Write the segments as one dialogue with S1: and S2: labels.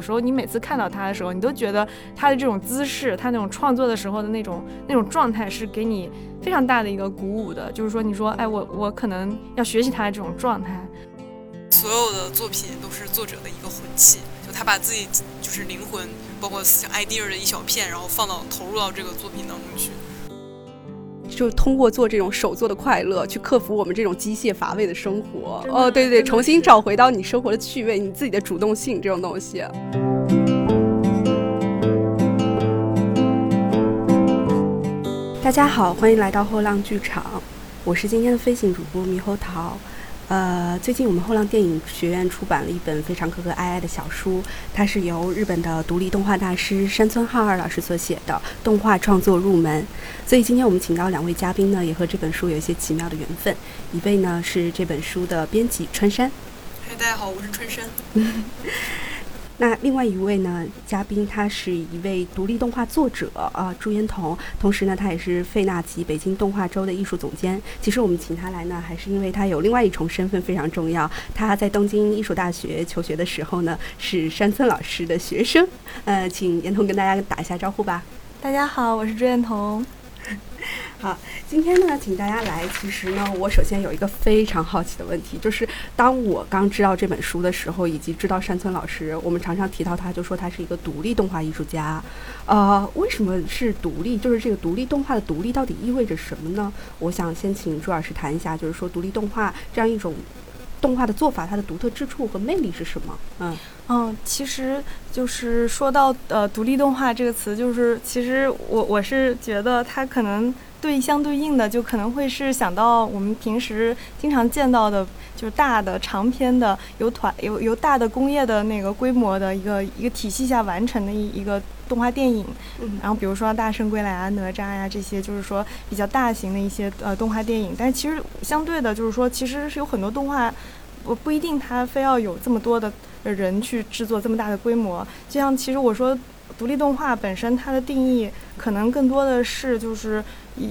S1: 有时候你每次看到他的时候，你都觉得他的这种姿势，他那种创作的时候的那种那种状态是给你非常大的一个鼓舞的。就是说，你说，哎，我我可能要学习他的这种状态。
S2: 所有的作品都是作者的一个魂器，就他把自己就是灵魂，包括思想 idea 的一小片，然后放到投入到这个作品当中去。
S3: 就通过做这种手做的快乐，去克服我们这种机械乏味的生活。哦，对对，重新找回到你生活的趣味，你自己的主动性这种东西。大家好，欢迎来到后浪剧场，我是今天的飞行主播猕猴桃。呃，最近我们后浪电影学院出版了一本非常可可爱爱的小书，它是由日本的独立动画大师山村浩二老师所写的《动画创作入门》。所以今天我们请到两位嘉宾呢，也和这本书有一些奇妙的缘分。一位呢是这本书的编辑春山。
S2: 嗨，大家好，我是春山。
S3: 那另外一位呢，嘉宾他是一位独立动画作者啊，朱彦彤，同时呢，他也是费纳吉北京动画周的艺术总监。其实我们请他来呢，还是因为他有另外一重身份非常重要。他在东京艺术大学求学的时候呢，是山村老师的学生。呃，请彦彤跟大家打一下招呼吧。
S1: 大家好，我是朱彦彤。
S3: 好，今天呢，请大家来。其实呢，我首先有一个非常好奇的问题，就是当我刚知道这本书的时候，以及知道山村老师，我们常常提到他，就说他是一个独立动画艺术家。呃，为什么是独立？就是这个独立动画的独立到底意味着什么呢？我想先请朱老师谈一下，就是说独立动画这样一种动画的做法，它的独特之处和魅力是什么？
S1: 嗯嗯，其实就是说到呃独立动画这个词，就是其实我我是觉得它可能。对相对应的，就可能会是想到我们平时经常见到的，就是大的长篇的，由团由由大的工业的那个规模的一个一个体系下完成的一一个动画电影。然后比如说《大圣归来》啊、哪吒呀这些，就是说比较大型的一些呃动画电影。但其实相对的，就是说其实是有很多动画，我不一定它非要有这么多的人去制作这么大的规模。就像其实我说。独立动画本身，它的定义可能更多的是就是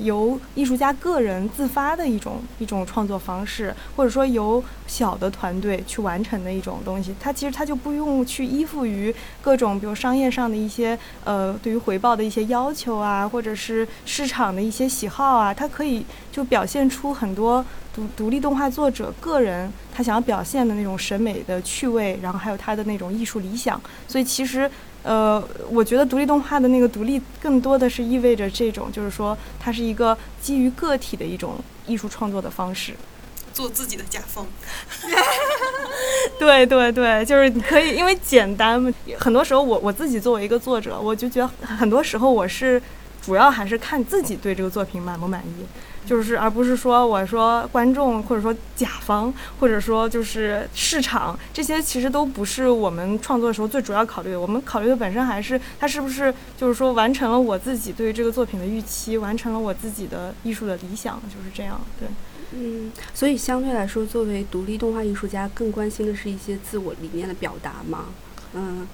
S1: 由艺术家个人自发的一种一种创作方式，或者说由小的团队去完成的一种东西。它其实它就不用去依附于各种比如商业上的一些呃对于回报的一些要求啊，或者是市场的一些喜好啊，它可以就表现出很多独独立动画作者个人他想要表现的那种审美的趣味，然后还有他的那种艺术理想。所以其实。呃，我觉得独立动画的那个独立，更多的是意味着这种，就是说，它是一个基于个体的一种艺术创作的方式，
S2: 做自己的甲方。
S1: 对对对，就是你可以，因为简单。很多时候，我我自己作为一个作者，我就觉得很多时候我是主要还是看自己对这个作品满不满意。就是，而不是说我说观众，或者说甲方，或者说就是市场，这些其实都不是我们创作的时候最主要考虑的。我们考虑的本身还是它是不是就是说完成了我自己对于这个作品的预期，完成了我自己的艺术的理想，就是这样。对，
S3: 嗯，所以相对来说，作为独立动画艺术家，更关心的是一些自我理念的表达嘛？嗯，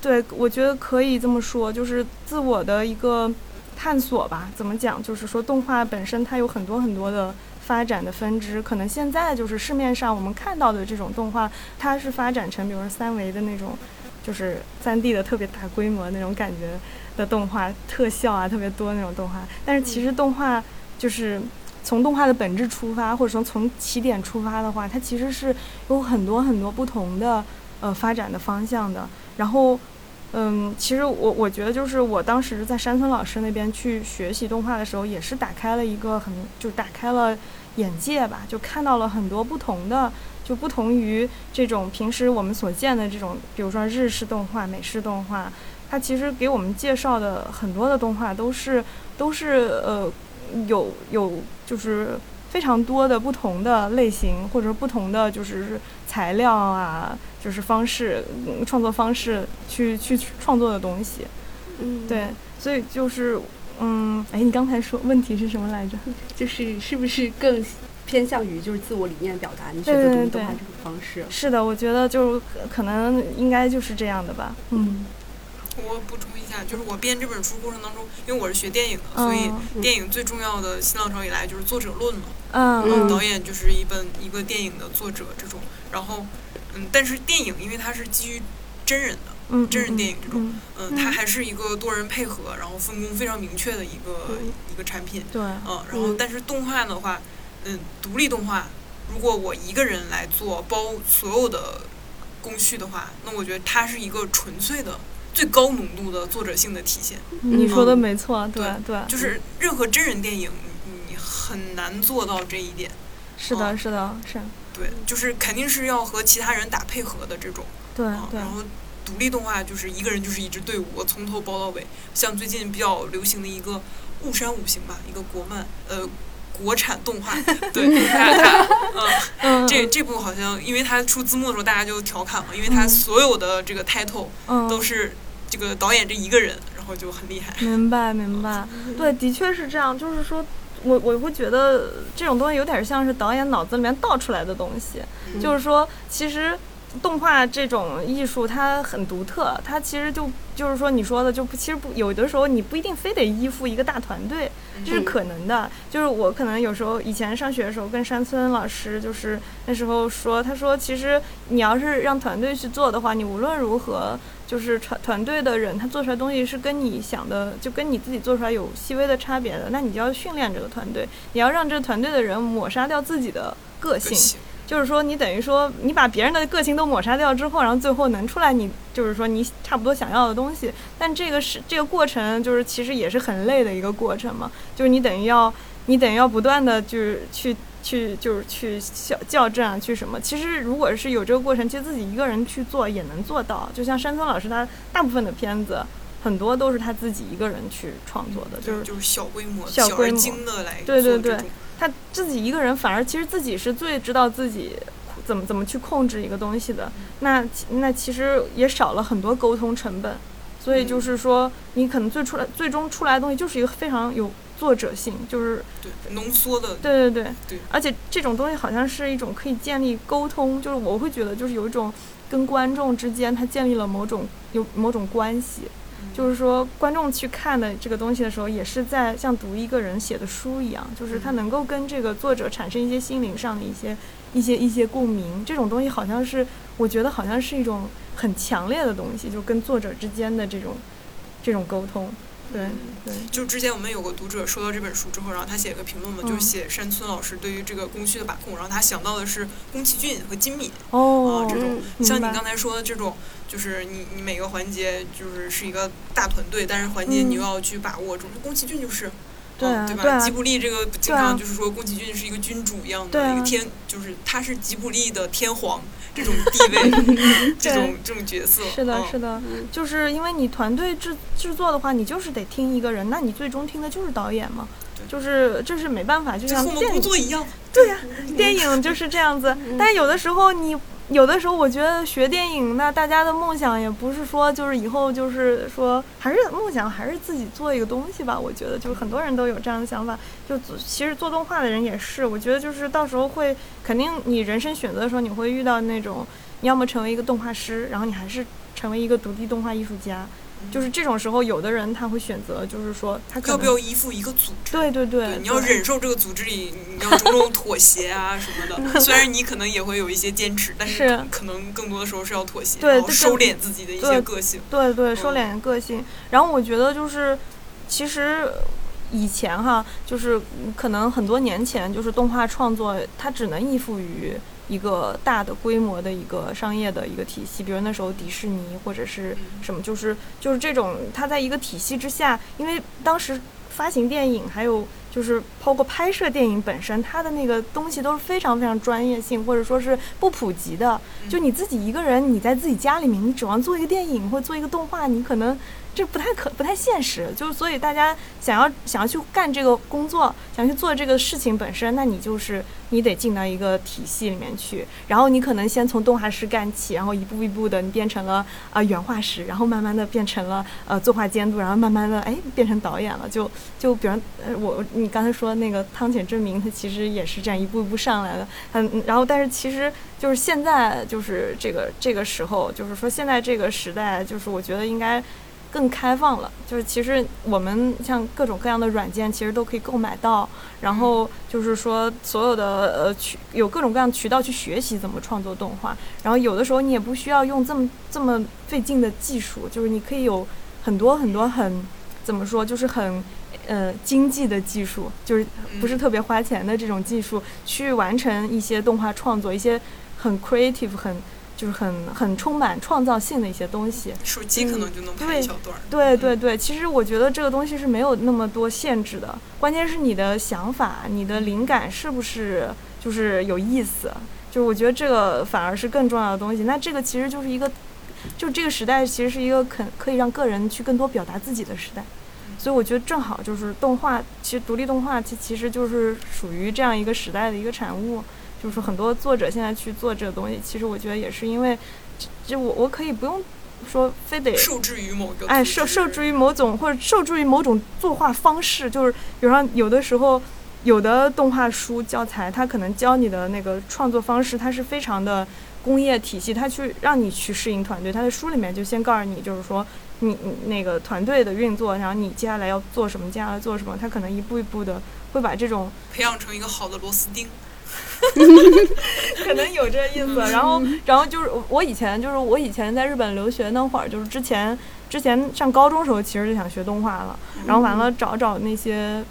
S1: 对，我觉得可以这么说，就是自我的一个。探索吧，怎么讲？就是说，动画本身它有很多很多的发展的分支。可能现在就是市面上我们看到的这种动画，它是发展成，比如说三维的那种，就是三 D 的特别大规模那种感觉的动画，特效啊特别多那种动画。但是其实动画就是从动画的本质出发，或者说从起点出发的话，它其实是有很多很多不同的呃发展的方向的。然后。嗯，其实我我觉得就是我当时在山村老师那边去学习动画的时候，也是打开了一个很就打开了眼界吧，就看到了很多不同的，就不同于这种平时我们所见的这种，比如说日式动画、美式动画，它其实给我们介绍的很多的动画都是都是呃有有就是非常多的不同的类型或者不同的就是材料啊。就是方式，创作方式去去创作的东西，
S3: 嗯，
S1: 对，所以就是，嗯，哎，你刚才说问题是什么来着？
S3: 就是是不是更偏向于就是自我理念表达？你选择独立动画这种方式？
S1: 是的，我觉得就可能应该就是这样的吧。
S3: 嗯，
S2: 我补充一下，就是我编这本书过程当中，因为我是学电影的，所以电影最重要的新浪潮以来就是作者论嘛。
S1: 嗯，
S2: 导演就是一本一个电影的作者这种，然后。嗯，但是电影因为它是基于真人的，
S1: 嗯，
S2: 真人电影这种，
S1: 嗯，
S2: 嗯，它。还是一个多人配合，然后分工非常明确的一个
S1: 嗯
S2: 一个产品，
S1: 对，
S2: 嗯，然后
S3: 嗯。
S2: 但是动画的话，嗯，独立动画，如果我一个人来做包所有的工序的话，那我觉得它是一个纯粹的最高浓度的作者性的体现，
S1: 你说的没错，对对，
S2: 就是任何真人电影你你很难做到这一点。
S1: 是的，是的，是，
S2: 对，就是肯定是要和其他人打配合的这种，
S1: 对
S2: 然，后独立动画就是一个人就是一支队伍，我从头包到尾。像最近比较流行的一个《雾山五行》吧，一个国漫呃国产动画，对，它它嗯，
S1: 嗯，
S2: 这这部好像因为它出字幕的时候大家就调侃嘛，因为它
S1: 嗯
S2: 所有的这个 title
S1: 嗯
S2: 都是这个导演这一个人，然后就很厉害。
S1: 明白明白，对，的确是这样。就是说，我我会觉得这种东西有点像是导演脑子里面倒出来的东西。
S2: 嗯
S1: 就是说，其实动画这种艺术它很独特，它其实就就是说你说的，就不其实不有的时候你不一定非得依附一个大团队，这是
S3: 嗯
S1: 可能的。就是我可能有时候以前上学的时候跟山村老师就是那时候说，他说其实你要是让团队去做的话，你无论如何。就是团团队的人，他做出来东西是跟你想的，就跟你自己做出来有细微的差别的。那你就要训练这个团队，你要让这个团队的人抹杀掉自己的个性。
S2: 个性，
S1: 就是说，你等于说，你把别人的个性都抹杀掉之后，然后最后能出来你就是说你差不多想要的东西。但这个是这个过程，就是其实也是很累的一个过程嘛。就是你等于要，你等于要不断的就是去去就是去校校正啊，去什么。其实如果是有这个过程，其实自己一个人去做也能做到。就像山村老师他大部分的片子。很多都是他自己一个人去创作的，就是
S2: 就是小规模、
S1: 小规模
S2: 精的来
S1: 对对对他自己一个人，反而其实自己是最知道自己怎么怎么去控制一个东西的。那那其实也少了很多沟通成本，所以就是说，你可能最出来最终出来的东西就是一个非常有作者性，就是
S2: 对浓缩的，
S1: 对对对，
S2: 对
S1: 而且这种东西好像是一种可以建立沟通，就是我会觉得就是有一种跟观众之间他建立了某种有某种关系。就是说，观众去看的这个东西的时候，也是在像读一个人写的书一样，就是他能够跟这个作者产生一些心灵上的一些、一些、一些共鸣。这种东西好像是，我觉得好像是一种很强烈的东西，就跟作者之间的这种、这种沟通。对对，
S2: 就之前我们有个读者收到这本书之后，然后他写了个评论嘛，
S1: 嗯。
S2: 就是写山村老师对于这个工序的把控，然后他想到的是宫崎骏和金敏
S1: 哦
S2: 啊，这种，像你刚才说的这种，就是你你每个环节就是是一个大团队，但是环节
S1: 嗯。
S2: 你又要去把握住，宫崎骏就是。
S1: 对
S2: 对吧？
S1: 对啊
S2: 吉卜力这个经常就是说宫崎骏是一个君主一样的一个天，就是他是吉卜力的天皇这种地位，这种这种角色。
S1: 是的，
S2: 嗯
S1: 是的，就是因为你团队制制作的话，你就是得听一个人，那你最终听的就是导演嘛，就是这是没办法，就像电影
S2: 工作一样。
S1: 对呀、电影就是这样子。但有的时候你，有的时候我觉得学电影，那大家的梦想也不是说就是以后就是说，还是梦想还是自己做一个东西吧。我觉得就是很多人都有这样的想法。就其实做动画的人也是，我觉得就是到时候会肯定你人生选择的时候，你会遇到那种，要么成为一个动画师，然后你还是成为一个独立动画艺术家。就是这种时候，有的人他会选择，就是说他可
S2: 要不要依附一个组织？
S1: 对对对，
S2: 对，你要忍受这个组织里你要种种妥协啊 什么的。虽然你可能也会有一些坚持，但
S1: 是
S2: 可能更多的时候是要妥协，
S1: 对对
S2: 收敛自己的一些个性。
S1: 对对，收
S2: 嗯
S1: 敛个性。然后我觉得就是，其实以前哈，就是嗯可能很多年前，就是动画创作它只能依附于一个大的规模的一个商业的一个体系，比如那时候迪士尼或者是什么，就是就是这种，它在一个体系之下，因为当时发行电影还有。就是包括拍摄电影本身，它的那个东西都是非常非常专业性，或者说是不普及的。就你自己一个人，你在自己家里面，你指望做一个电影或做一个动画，你可能这不太可不太现实。就是所以大家想要想要去干这个工作，想去做这个事情本身，那你就是你得进到一个体系里面去，然后你可能先从动画师干起，然后一步一步的你变成了啊、原画师，然后慢慢的变成了呃作画监督，然后慢慢的哎变成导演了。就就比方呃我你刚才说那个汤浅证明，他其实也是这样一步一步上来的。嗯，然后但是其实就是现在就是这个这个时候，就是说现在这个时代，就是我觉得应该。更开放了。就是其实我们像各种各样的软件，其实都可以购买到。然后就是说，所有的呃渠有各种各样渠道去学习怎么创作动画。然后有的时候你也不需要用这么这么费劲的技术，就是你可以有很多很多很怎么说，就是很。呃，经济的技术就是不是特别花钱的这种技术，去完成一些动画创作，一些很 creative、很就是很很充满创造性的一些东西。
S2: 手机可能就能拍一小段。
S1: 对对对，其实我觉得这个东西是没有那么多限制的，关键是你的想法、你的灵感是不是就是有意思。就是我觉得这个反而是更重要的东西。那这个其实就是一个，就这个时代其实是一个肯可以让个人去更多表达自己的时代。所以我觉得正好就是动画，其实独立动画其其实就是属于这样一个时代的一个产物。就是很多作者现在去做这个东西，其实我觉得也是因为，就我我可以不用说非得
S2: 受制于某个
S1: 哎受受制于某种或者受制于某种作画方式。就是比如说有的时候有的动画书教材，它可能教你的那个创作方式，它是非常的工业体系，它去让你去适应团队。它的书里面就先告诉你，就是说。你你那个团队的运作，然后你接下来要做什么？接下来做什么？他可能一步一步的会把这种
S2: 培养成一个好的螺丝钉，
S1: 可能有这意思。然后，然后就是我以前就是我以前在日本留学那会儿，就是之前之前上高中时候，其实就想学动画了。然后完了找找那些。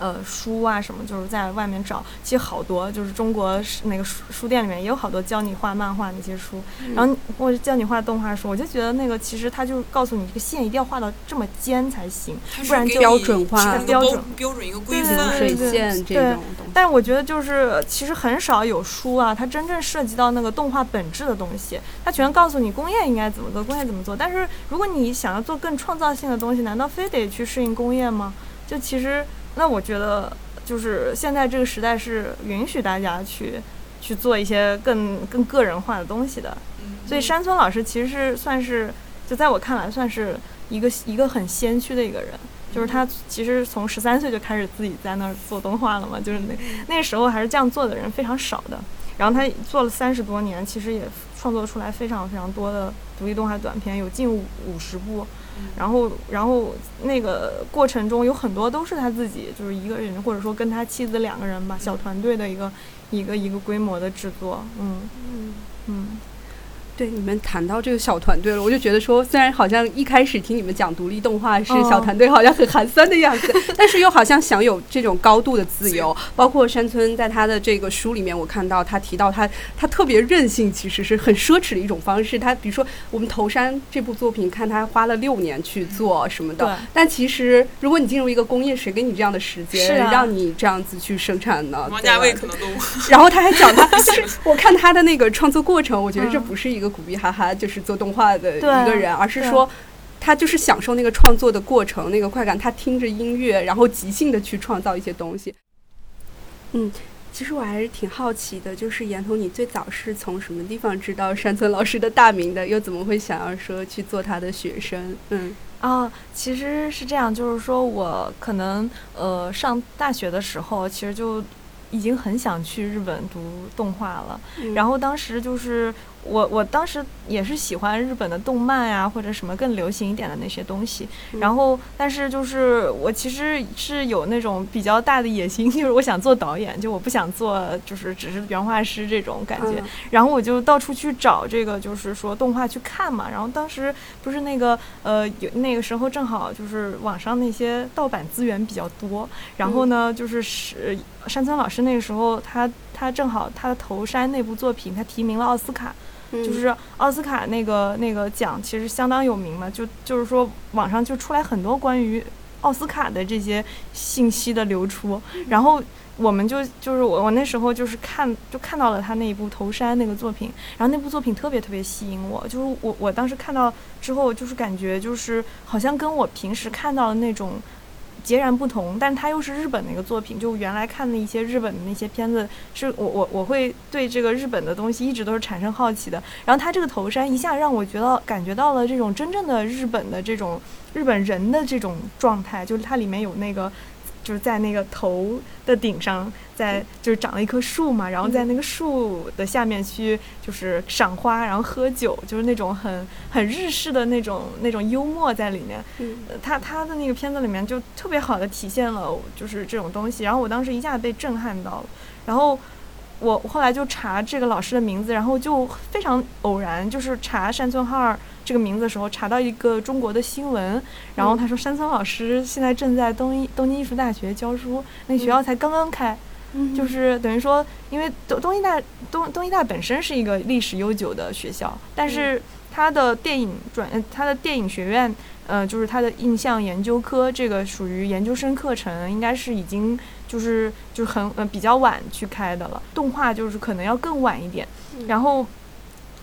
S1: 呃，书啊什么，就是在外面找，其实好多，就是中国那个书书店里面也有好多教你画漫画那些书，然后或者教你画动画书，我就觉得那个其实他就告诉你，这个线一定要画到这么尖才行，不然就
S3: 标准化
S1: 标准
S2: 标准一个规范
S3: 水线这种。
S1: 但是我觉得就是其实很少有书啊，它真正涉及到那个动画本质的东西，它全告诉你工业应该怎么做，工业怎么做。但是如果你想要做更创造性的东西，难道非得去适应工业吗？就其实。那我觉得，就是现在这个时代是允许大家去去做一些更更个人化的东西的。所以山村老师其实是算是，就在我看来，算是一个一个很先驱的一个人。就是他其实从十三岁就开始自己在那儿做动画了嘛，就是那那时候还是这样做的人非常少的。然后他做了三十多年，其实也创作出来非常非常多的独立动画短片，有近五五十部。然后，然后那个过程中有很多都是他自己，就是一个人，或者说跟他妻子两个人吧，小团队的一个一个一个规模的制作，嗯。嗯。嗯。
S3: 对你们谈到这个小团队了，我就觉得说，虽然好像一开始听你们讲独立动画是小团队，好像很寒酸的样子，但是又好像享有这种高度的自由。包括山村在他的这个书里面，我看到他提到他他特别任性，其实是很奢侈的一种方式。他比如说我们头山这部作品，看他花了六年去做什么的，但其实如果你进入一个工业，谁给你这样的时间让你这样子去生产呢？
S2: 王家卫可能都。
S3: 然后他还讲他，就是我看他的那个创作过程，我觉得这不是一个。苦逼哈哈，就是做动画的一个人，而是说他就是享受那个创作的过程，那个快感。他听着音乐，然后即兴的去创造一些东西。嗯，其实我还是挺好奇的，就是严童，你最早是从什么地方知道山村老师的大名的？又怎么会想要说去做他的学生？嗯
S1: 啊，其实是这样，就是说我可能呃上大学的时候，其实就已经很想去日本读动画了，然后当时就是。我我当时也是喜欢日本的动漫呀，或者什么更流行一点的那些东西。然后，但是就是我其实是有那种比较大的野心，就是我想做导演，就我不想做就是只是原画师这种感觉。然后我就到处去找这个，就是说动画去看嘛。然后当时不是那个呃，有那个时候正好就是网上那些盗版资源比较多。然后呢，就是是山村老师那个时候他他正好他的头山那部作品他提名了奥斯卡。就是奥斯卡那个那个奖其实相当有名嘛，就就是说网上就出来很多关于奥斯卡的这些信息的流出，然后我们就就是我我那时候就是看就看到了他那一部《头山》那个作品，然后那部作品特别特别吸引我，就是我我当时看到之后就是感觉就是好像跟我平时看到的那种。截然不同，但它又是日本的一个作品。就原来看的一些日本的那些片子，是我我我会对这个日本的东西一直都是产生好奇的。然后它这个头山一下让我觉得感觉到了这种真正的日本的这种日本人的这种状态，就是它里面有那个。就是在那个头的顶上，在就是长了一棵树嘛，然后在那个树的下面去就是赏花，然后喝酒，就是那种很很日式的那种那种幽默在里面。他他的那个片子里面就特别好的体现了就是这种东西，然后我当时一下子被震撼到了，然后我后来就查这个老师的名字，然后就非常偶然，就是查山村浩二这个名字的时候，查到一个中国的新闻，然后他说山村老师现在正在东一东京艺术大学教书，那学校才刚刚开，
S3: 嗯。
S1: 就是等于说，因为东东艺大东东艺大本身是一个历史悠久的学校，但是它的电影专，呃它的电影学院，呃，就是它的印象研究科，这个属于研究生课程，应该是已经就是就是很呃比较晚去开的了，动画就是可能要更晚一点，然后。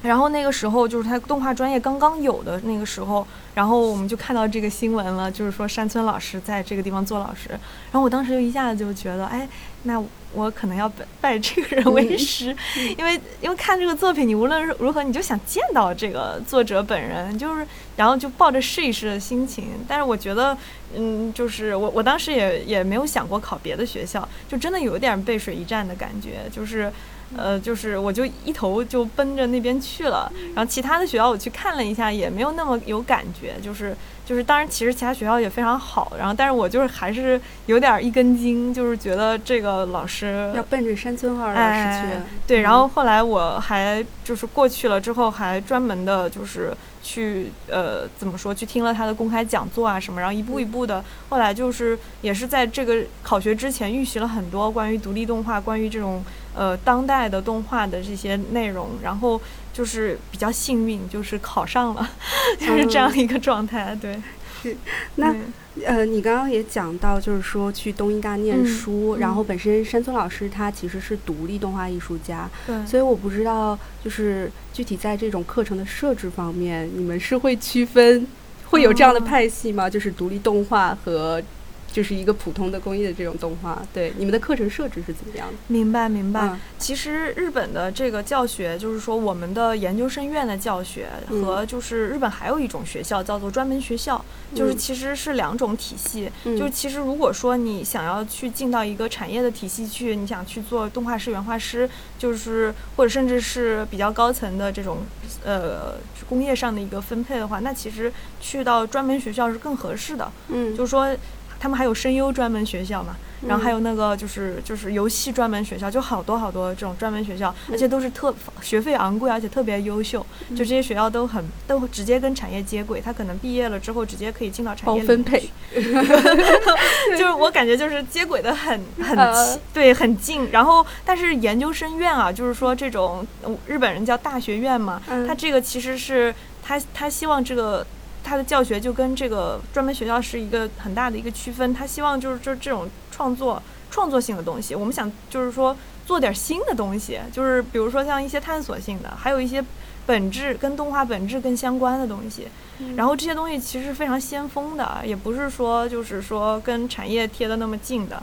S1: 然后那个时候就是他动画专业刚刚有的那个时候，然后我们就看到这个新闻了，就是说山村老师在这个地方做老师，然后我当时就一下子就觉得，哎，那我可能要拜拜这个人为师，因为因为看这个作品，你无论如何你就想见到这个作者本人，就是然后就抱着试一试的心情。但是我觉得，嗯，就是我我当时也也没有想过考别的学校，就真的有点背水一战的感觉，就是。呃，就是我就一头就奔着那边去了，然后其他的学校我去看了一下，也没有那么有感觉，就是就是，当然其实其他学校也非常好，然后但是我就是还是有点一根筋，就是觉得这个老师
S3: 要奔着山村浩二老师去。
S1: 哎对，然后后来我还就是过去了之后，还专门的就是去呃怎么说，去听了他的公开讲座啊什么，然后一步一步的，后来就是也是在这个考学之前预习了很多关于独立动画，关于这种呃当代的动画的这些内容，然后就是比较幸运，就是考上了，就是这样一个状态，对。
S3: 那
S1: 对。
S3: 呃，你刚刚也讲到，就是说去东医大念
S1: 嗯
S3: 书，然
S1: 嗯。
S3: 后本身山村老师他其实是独立动画艺术家，
S1: 对，
S3: 所以我不知道，就是具体在这种课程的设置方面，你们是会区分，会有这样的
S1: 哦。
S3: 派系吗？就是独立动画和就是一个普通的工艺的这种动画，对，你们的课程设置是怎么样的？
S1: 明白明白。
S3: 嗯
S1: 其实日本的这个教学，就是说我们的研究生院的教学
S3: 嗯
S1: 和就是日本还有一种学校叫做专门学校，就是
S3: 嗯
S1: 其实是两种体系。
S3: 嗯
S1: 就是其实如果说你想要去进到一个产业的体系去，你想去做动画师、原画师，就是或者甚至是比较高层的这种呃工业上的一个分配的话，那其实去到专门学校是更合适的。
S3: 嗯，
S1: 就是说他们还有声优专门学校嘛，然后还
S3: 有
S1: 有那个就是就是游戏专门学校，就好多好多这种专门学校，
S3: 嗯
S1: 而且都是特学费昂贵，而且特别优秀。就这些学校都很都直接跟产业接轨，他可能毕业了之后直接可以进到产业里面
S3: 分配，
S1: 就是我感觉就是接轨的很 很对很近。然后但是研究生院啊，就是说这种呃日本人叫大学院嘛，
S3: 嗯
S1: 他这个其实是他他希望这个。他的教学就跟这个专门学校是一个很大的一个区分，他希望就是这这种创作创作性的东西，我们想就是说做点新的东西，就是比如说像一些探索性的，还有一些本质跟动画本质更相关的东西。然后这些东西其实是非常先锋的，也不是说就是说跟产业贴的那么近的。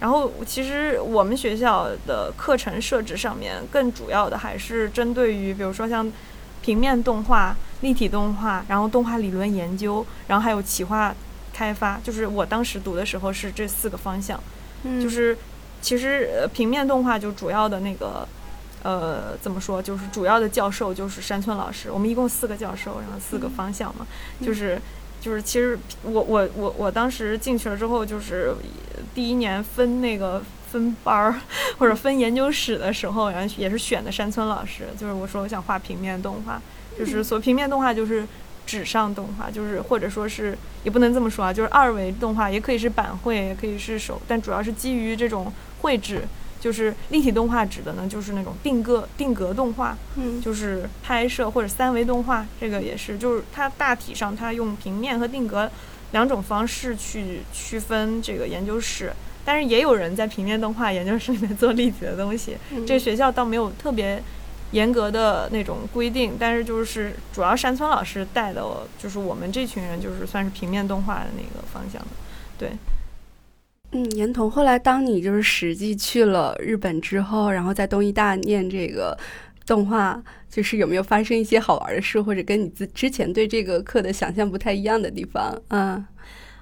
S1: 然后其实我们学校的课程设置上面，更主要的还是针对于比如说像平面动画、立体动画，然后动画理论研究，然后还有企划开发，就是我当时读的时候是这四个方向。
S3: 嗯
S1: 就是其实呃平面动画就主要的那个呃怎么说，就是主要的教授就是山村老师，我们一共四个教授，然后四个方向嘛，就是就是其实我我我我当时进去了之后，就是第一年分那个。分班儿 或者分研究室的时候，然后也是选的山村老师，就是我说我想画平面动画，就是所平面动画就是纸上动画，就是或者说是也不能这么说啊，就是二维动画也可以是板绘，也可以是手，但主要是基于这种绘制。就是立体动画指的呢，就是那种定格定格动画，
S3: 嗯
S1: 就是拍摄或者三维动画，这个也是，就是它大体上它用平面和定格两种方式去区分这个研究室，但是也有人在平面动画研究室里面做立体的东西，
S3: 嗯
S1: 这个学校倒没有特别严格的那种规定，但是就是主要山村老师带的，就是我们这群人就是算是平面动画的那个方向的，对。
S3: 嗯，严童，后来当你就是实际去了日本之后，然后在东艺大念这个动画，就是有没有发生一些好玩的事，或者跟你自之前对这个课的想象不太一样的地方？嗯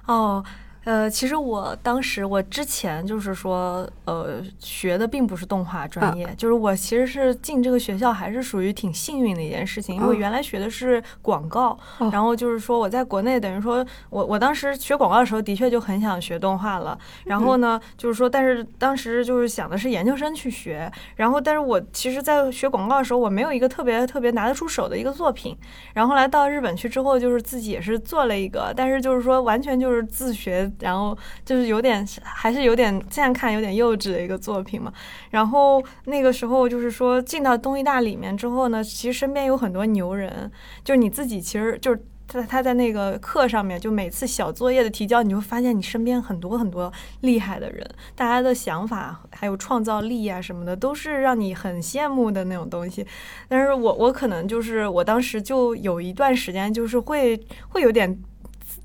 S1: 哦，呃，其实我当时我之前就是说，呃，学的并不是动画专业，就是我其实是进这个学校还是属于挺幸运的一件事情，因为原来学的是广告，然后就是说我在国内等于说我我当时学广告的时候的确就很想学动画了，然后。呢就是说，但是当时就是想的是研究生去学，然后但是我其实，在学广告的时候，我没有一个特别特别拿得出手的一个作品，然后来到日本去之后，就是自己也是做了一个，但是就是说完全就是自学。然后就是有点，还是有点现在看有点幼稚的一个作品嘛。然后那个时候就是说进到东艺大里面之后呢，其实身边有很多牛人，就是你自己其实就是他他在那个课上面，就每次小作业的提交，你会发现你身边很多很多厉害的人，大家的想法还有创造力啊什么的，都是让你很羡慕的那种东西。但是我我可能就是我当时就有一段时间就是会会有点。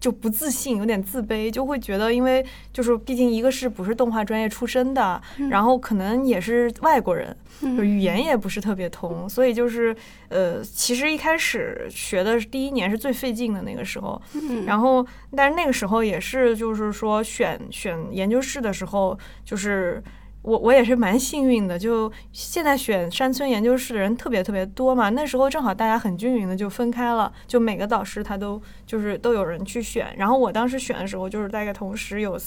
S1: 就不自信，有点自卑，就会觉得，因为就是毕竟一个是不是动画专业出身的，然后可能也是外国人，语言也不是特别通，所以就是呃，其实一开始学的第一年是最费劲的那个时候，然后但是那个时候也是就是说选选研究室的时候就是。我我也是蛮幸运的，就现在选山村研究室的人特别特别多嘛，那时候正好大家很均匀的就分开了，就每个导师他都就是都有人去选，然后我当时选的时候就是大概同时有。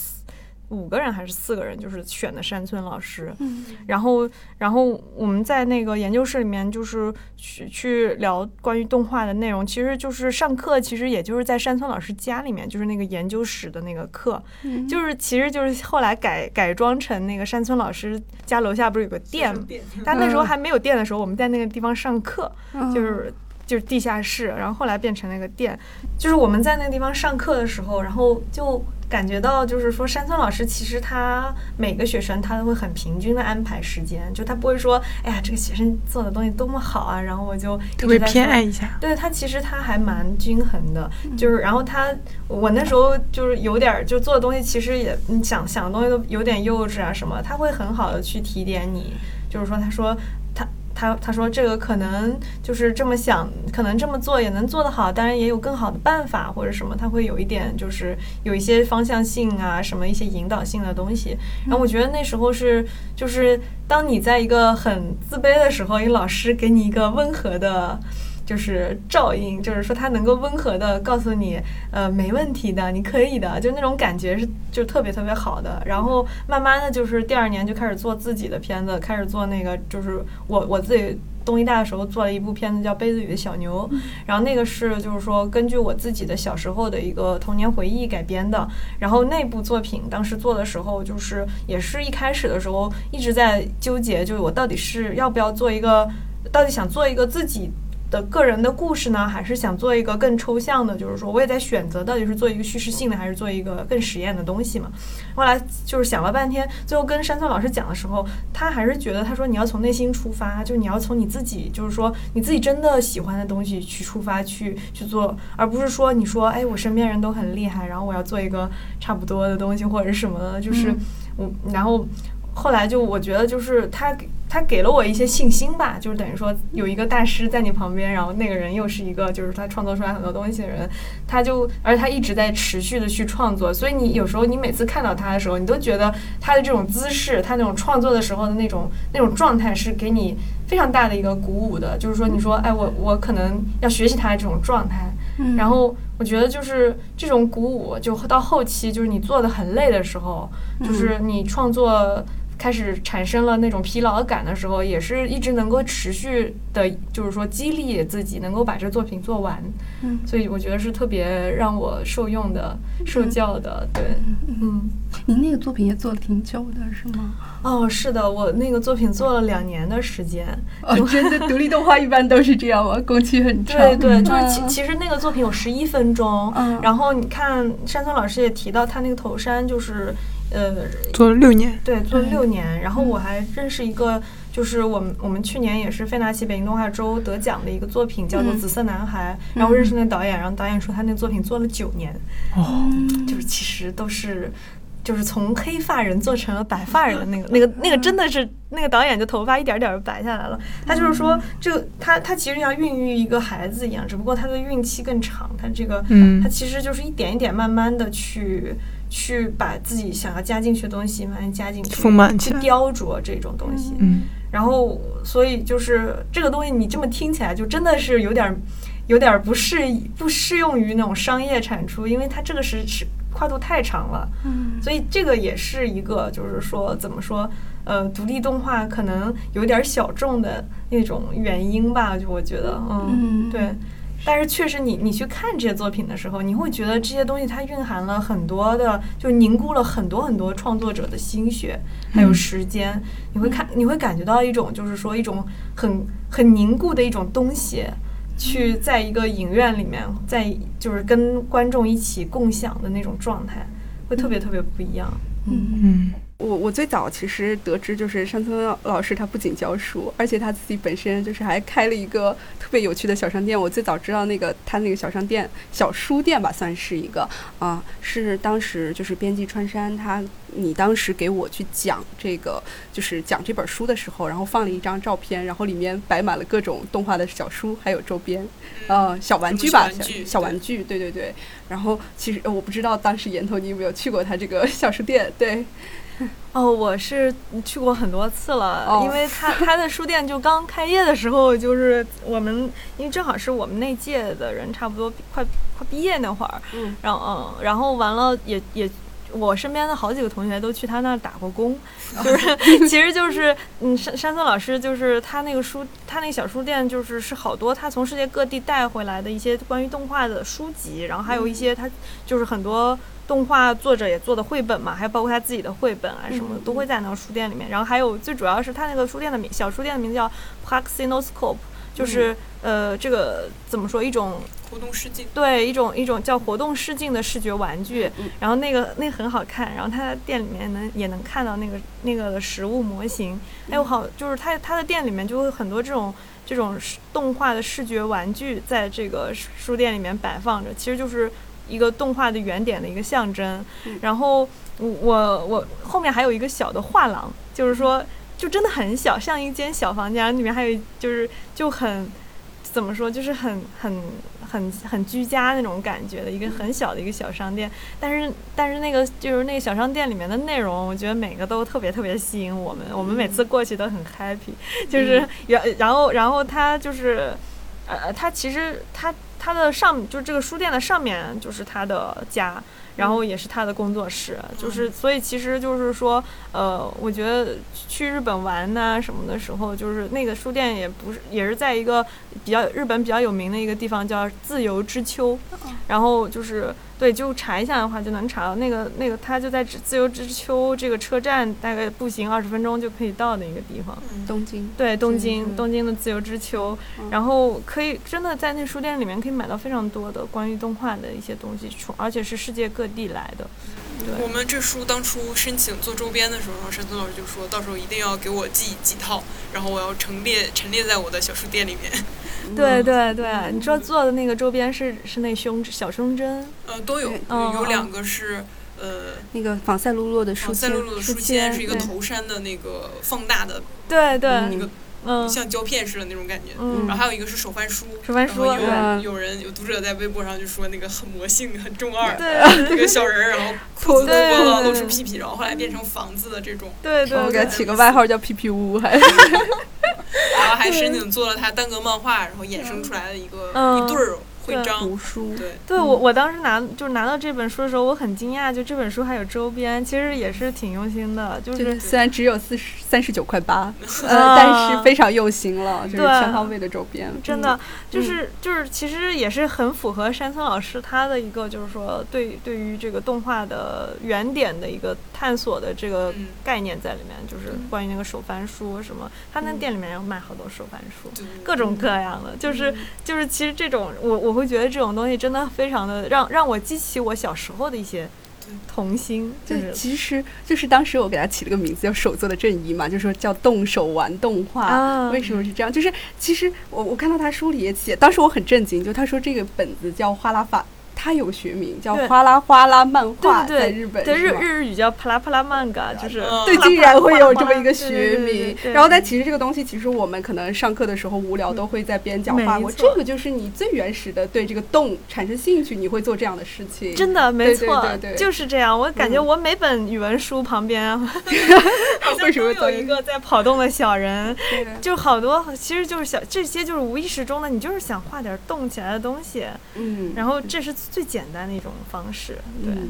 S1: 五个人还是四个人，就是选的山村老师。嗯，然后，然后我们在那个研究室里面，就是去去聊关于动画的内容。其实就是上课，其实也就是在山村老师家里面，就是那个研究室的那个课。嗯，就是其实就是后来改改装成那个山村老师家楼下不是有个店？但那时候还没有店的时候，我们在那个地方上课，就是就是地下室。然后后来变成那个店，就是我们在那个地方上课的时候，然后就。感觉到就是说，山村老师其实他每个学生他都会很平均的安排时间，就他不会说，哎呀，这个学生做的东西多么好啊，然后我就
S4: 特别偏爱一下。
S1: 对他其实他还蛮均衡的，就是然后他我那时候就是有点就做的东西其实也你想想的东西都有点幼稚啊什么，他会很好的去提点你，就是说他说。他他说这个可能就是这么想，可能这么做也能做得好，当然也有更好的办法或者什么，他会有一点就是有一些方向性啊，什么一些引导性的东西。然后我觉得那时候是就是当你在一个很自卑的时候，一个老师给你一个温和的。就是照应，就是说他能够温和的告诉你，呃，没问题的，你可以的，就那种感觉是就特别特别好的。然后慢慢的就是第二年就开始做自己的片子，开始做那个就是我我自己东医大的时候做了一部片子叫《杯子里的小牛》，然后那个是就是说根据我自己的小时候的一个童年回忆改编的。然后那部作品当时做的时候，就是也是一开始的时候一直在纠结，就是我到底是要不要做一个，到底想做一个自己。的个人的故事呢，还是想做一个更抽象的，就是说我也在选择到底是做一个叙事性的，还是做一个更实验的东西嘛。后来就是想了半天，最后跟山村老师讲的时候，他还是觉得他说你要从内心出发，就你要从你自己，就是说你自己真的喜欢的东西去出发去去做，而不是说你说哎我身边人都很厉害，然后我要做一个差不多的东西或者是什么的，就是我然后。后来就我觉得就是他给他给了我一些信心吧，就是等于说有一个大师在你旁边，然后那个人又是一个就是他创作出来很多东西的人，他就而且他一直在持续的去创作，所以你有时候你每次看到他的时候，你都觉得他的这种姿势，他那种创作的时候的那种那种状态是给你非常大的一个鼓舞的，就是说你说哎我我可能要学习他的这种状态，然后我觉得就是这种鼓舞就到后期就是你做的很累的时候，就是你创作。开始产生了那种疲劳感的时候，也是一直能够持续的，就是说激励自己能够把这作品做完。嗯，所以我觉得是特别让我受用的、受教的。对，嗯，
S3: 您那个作品也做了挺久的，是吗？
S1: 哦，是的，我那个作品做了两年的时间。
S3: 哦，真的，独立动画一般都是这样吗？工期很长。
S1: 对对，就是其其实那个作品有十一分钟。嗯。然后你看，山村老师也提到他那个头山就是。呃，
S4: 做了六年，
S1: 对，做了六年。然后我还认识一个，就是我们我们去年也是费纳奇北京动画周得奖的一个作品，叫做《紫色男孩》。然后认识那导演，然后导演说他那作品做了九年，哦，就是其实都是，就是从黑发人做成了白发人的那个那个那个真的是那个导演就头发一点点白下来了。他就是说，这个他他其实像孕育一个孩子一样，只不过他的孕期更长。他这个，嗯，他其实就是一点一点慢慢的去。去把自己想要加进去的东西慢慢加进去，
S4: 丰满。
S1: 去雕琢这种东西。
S4: 嗯，
S1: 然后，所以就是这个东西，你这么听起来就真的是有点儿，有点儿不适不适用于那种商业产出，因为它这个是是跨度太长了。
S3: 嗯
S1: 所以这个也是一个，就是说怎么说，呃，独立动画可能有点儿小众的那种原因吧，就我觉得，嗯，
S3: 嗯
S1: 对。但是确实你，你去看这些作品的时候，你会觉得这些东西它蕴含了很多的，就凝固了很多很多创作者的心血，还有
S4: 嗯
S1: 时间。你会看，你会感觉到一种，就是说一种很很凝固的一种东西，去在一个影院里面，在就是跟观众一起共享的那种状态，会特别特别不一样。
S3: 嗯。
S4: 嗯，
S3: 我我最早其实得知，就是山村老师他不仅教书，而且他自己本身就是还开了一个特别有趣的小商店。我最早知道那个他那个小商店、小书店吧，算是一个啊、是当时就是编辑川山他，你当时给我去讲这个，就是讲这本书的时候，然后放了一张照片，然后里面摆满了各种动画的小书，还有周边，呃，小玩具吧，
S2: 小玩具
S3: 小玩具，对对对。然后其实呃我不知道当时岩头你有没有去过他这个小书店，对。
S1: 哦，我是去过很多次了，
S3: 哦
S1: 因为他他的书店就刚开业的时候，就是我们因为正好是我们那届的人差不多快快毕业那会儿，
S3: 嗯
S1: 然后嗯，然后完了也也。我身边的好几个同学都去他那儿打过工，就是其实就是嗯山山村老师就是他那个书，他那个小书店就是是好多他从世界各地带回来的一些关于动画的书籍，然后还有一些他就是很多动画作者也做的绘本嘛，还有包括他自己的绘本啊什么的
S3: 嗯
S1: 都会在那个书店里面。然后还有最主要是他那个书店的名小书店的名字叫 Praxinoscope，就是、呃这个怎么说一种
S2: 活动试镜，
S1: 对一种一种叫活动试镜的视觉玩具。
S3: 嗯，
S1: 然后那个那个很好看，然后他的店里面能也能看到那个那个的实物模型，还有好就是他他的店里面就会很多这种这种视动画的视觉玩具在这个书书店里面摆放着，其实就是一个动画的原点的一个象征
S3: 嗯。
S1: 然后我我我后面还有一个小的画廊，就是说就真的很小，像一间小房间，里面还有就是就很怎么说，就是很很很很居家那种感觉的一个很小的一个小商店。但是但是那个就是那个小商店里面的内容，我觉得每个都特别特别吸引我们，我们每次过去都很 happy，就是然然后然后他就是呃，它其实它它的上就这个书店的上面就是他的家。然后也是他的工作室，就是所以其实就是说，呃，我觉得去日本玩呐、什么的时候，就是那个书店也不是也是在一个比较日本比较有名的一个地方叫自由之丘，然后就是对，就查一下的话就能查到那个那个它就在自由之丘这个车站，大概步行二十分钟就可以到的一个地方。
S2: 嗯，
S3: 东京，
S1: 对，东京东京的自由之丘，
S3: 嗯
S1: 然后可以真的在那书店里面可以买到非常多的关于动画的一些东西，而且是世界各地来的。对
S2: 我们这书当初申请做周边的时候，山村老师就说到时候一定要给我寄几套，然后我要陈列陈列在我的小书店里面。
S1: 对对对，你说做的那个周边是是那胸小胸针，
S2: 呃，都有，有两个是呃，
S3: 那个仿赛璐珞的书
S2: 仿赛
S3: 签
S2: 璐珞的书
S1: 书签
S2: 签，是一个
S1: 对。
S2: 头山的那个放大的
S1: 对对，
S2: 那个
S1: 嗯。
S2: 像胶片似的那种感觉。
S1: 嗯。
S2: 然后还有一个是手翻书，
S1: 手翻书
S2: 然后有人有人有读者在微博上就说那个很魔性，很中二，
S1: 对
S2: 那个小人儿，然后 裤子脱了，
S1: 对
S2: 露出屁屁，然后后来变成房子的这种，
S1: 对对对
S3: 我给他起个外号叫屁屁屋，还
S2: 然后还申请做了他单格漫画，然后衍生出来的一个
S1: 嗯。
S2: 一对儿徽章，
S3: 图书，
S2: 对，
S1: 对我我当时拿就是拿到这本书的时候，我很惊讶，就这本书还有周边，其实也是挺用心的，就
S3: 就是
S1: 是
S3: 虽然只有四十三十九块八，呃，
S1: 啊
S3: 但是非常用心了，就是全方位的周边，
S1: 真的
S3: 嗯，
S1: 就是就是，其实也是很符合山村老师他的一个，就是说对对于这个动画的原点的一个探索的这个
S2: 嗯。
S1: 概念在里面，就是
S3: 嗯。
S1: 关于那个手翻书什么，他那
S3: 嗯。
S1: 店里面要卖好多手翻书。
S2: 对
S1: 各种各样的，就是
S3: 嗯。
S1: 就是，其实这种我我会觉得这种东西真的非常的让让我激起我小时候的一些童心，就
S3: 对，
S1: 是
S3: 其实就是当时我给他起了个名字叫“手做的正义”嘛，就说叫动手玩动画。
S1: 啊
S3: 为什么是这样？就是其实我我看到他书里也写，当时我很震惊，就他说这个本子叫《花拉法》。它有学名叫哗啦哗啦漫画，在日本
S1: 对日日语叫啪啦啪啦漫嘎，就是
S2: 嗯
S3: 对，竟然会有这么一个学名。然后，但其实这个东西，其实我们可能上课的时候无聊都会在边角画过。这个就是你最原始的对这个动产生兴趣，你会做这样的事情。
S1: 真的没
S3: 对对
S1: 错
S3: 对对，
S1: 就是这样。我感觉
S3: 嗯
S1: 我每本语文书旁边
S3: 为什么
S1: 都有一个在跑动的小人，就好多，其实就是小这些就是无意识中的，你就是想画点动起来的东西，
S3: 嗯，
S1: 然后这是最简单的一种方式。对，
S3: 嗯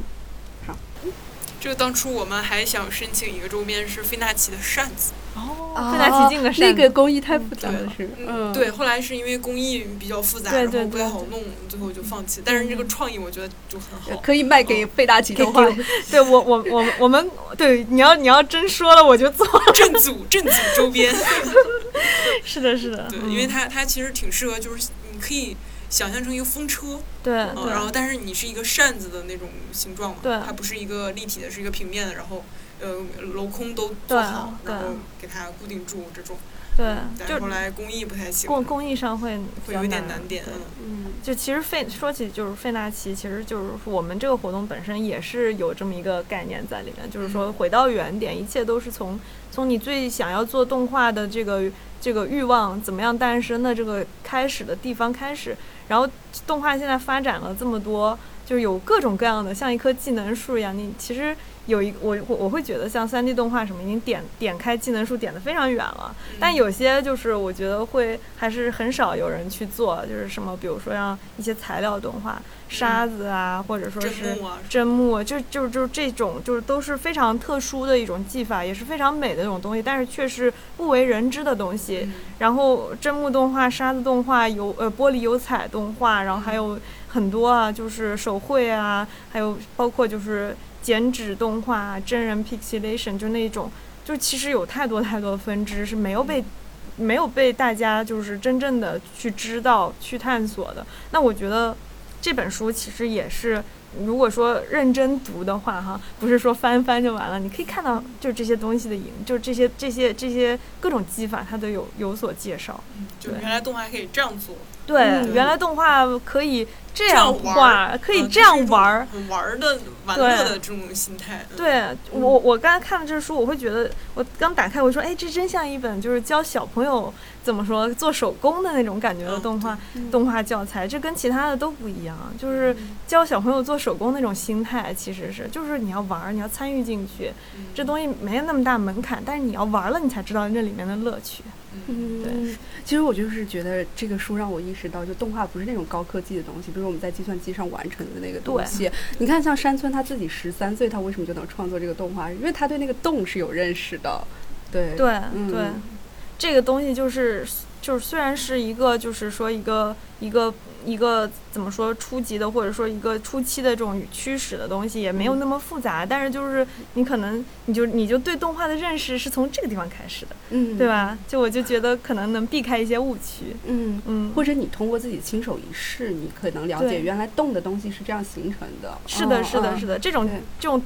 S2: 这个当初我们还想申请一个周边是费纳奇的扇子，
S1: 哦，费纳奇进的扇子。
S3: 那个工艺太复杂了，是嗯，
S2: 对，后来是因为工艺比较复杂，然后不太好弄，最后就放弃。但是这个创意我觉得就很好。
S3: 可以卖给费纳奇的话。
S1: 对我我我我们对你要你要真说了我就做，
S2: 正组正组周边，
S1: 是的是的，
S2: 对，
S1: 嗯。
S2: 因为它它其实挺适合，就是你可以想象成一个风车，
S1: 对
S2: 然后但是你是一个扇子的那种形状嘛，
S1: 对。
S2: 它不是一个立体的，是一个平面的，然后呃镂空都做好，然后给它固定住这种。
S1: 对就是
S2: 后来工艺不太行，
S1: 工工艺上会
S2: 会有一点
S1: 难
S2: 难点。嗯
S3: 嗯
S1: 就其实费说起就是费纳奇，其实就是我们这个活动本身也是有这么一个概念在里面，就是说回到原点，一切都是从从你最想要做动画的这个这个欲望怎么样诞生的这个开始的地方开始，然后动画现在发展了这么多，就是有各种各样的，像一棵技能树一样，你其实。有一我我我会觉得像三 D 动画什么已经点点开技能树点的非常远了，但有些就是我觉得会还是很少有人去做，就是什么比如说像一些材料动画，沙子啊，或者说
S2: 真
S1: 是
S2: 木啊，
S1: 真木，就就就这种就是都是非常特殊的一种技法，也是非常美的一种东西，但是却是不为人知的东西。
S2: 嗯。
S1: 然后真木动画、沙子动画、油呃玻璃油彩动画，然后还有很多啊，就是手绘啊，还有包括就是剪纸动画、真人 pixelation，就那种，就其实有太多太多的分支是没有被没有被大家就是真正的去知道、去探索的。那我觉得这本书其实也是。如果说认真读的话，哈，不是说翻翻就完了，你可以看到就是这些东西的影，就是这些这些这些各种技法，它都有有所介绍。
S2: 就原来动画可以这样做，
S1: 对，
S3: 嗯
S1: 原来动画可以这
S2: 这样
S1: 画，
S2: 儿
S1: 可以这样玩儿。
S2: 很玩儿的玩乐的这种心态。嗯，
S1: 对我，我刚才看了这书，我会觉得，我刚打开，我说，哎，这真像一本就是教小朋友怎么说做手工的那种感觉的
S2: 嗯
S1: 动画、
S3: 嗯
S1: 动画教材，这跟其他的都不一样，就是教小朋友做手工那种心态，其实是就是你要玩儿，你要参与进去，
S2: 嗯
S1: 这东西没有那么大门槛，但是你要玩了，你才知道这里面的乐趣。
S2: 嗯
S3: 对，其实我就是觉得这个书让我意识到，就动画不是那种高科技的东西，比如我们在计算机上完成的那个东西。你看，像山村他自己十三岁，他为什么就能创作这个动画？因为他对那个动是有认识的。对
S1: 对
S3: 嗯
S1: 对，这个东西就是就是虽然是一个就是说一个一个一个怎么说初级的或者说一个初期的这种驱使的东西，也没有那么复杂，但是就是你可能你就你就对动画的认识是从这个地方开始的，
S3: 嗯，
S1: 对？吧？就我就觉得可能能避开一些误区。
S3: 嗯。
S1: 嗯，
S3: 或者你通过自己亲手一试，你可能了解原来动的东西是这样形成的。
S1: 是的，
S3: 嗯
S1: 是的，是
S3: 的。
S1: 的，这种这种。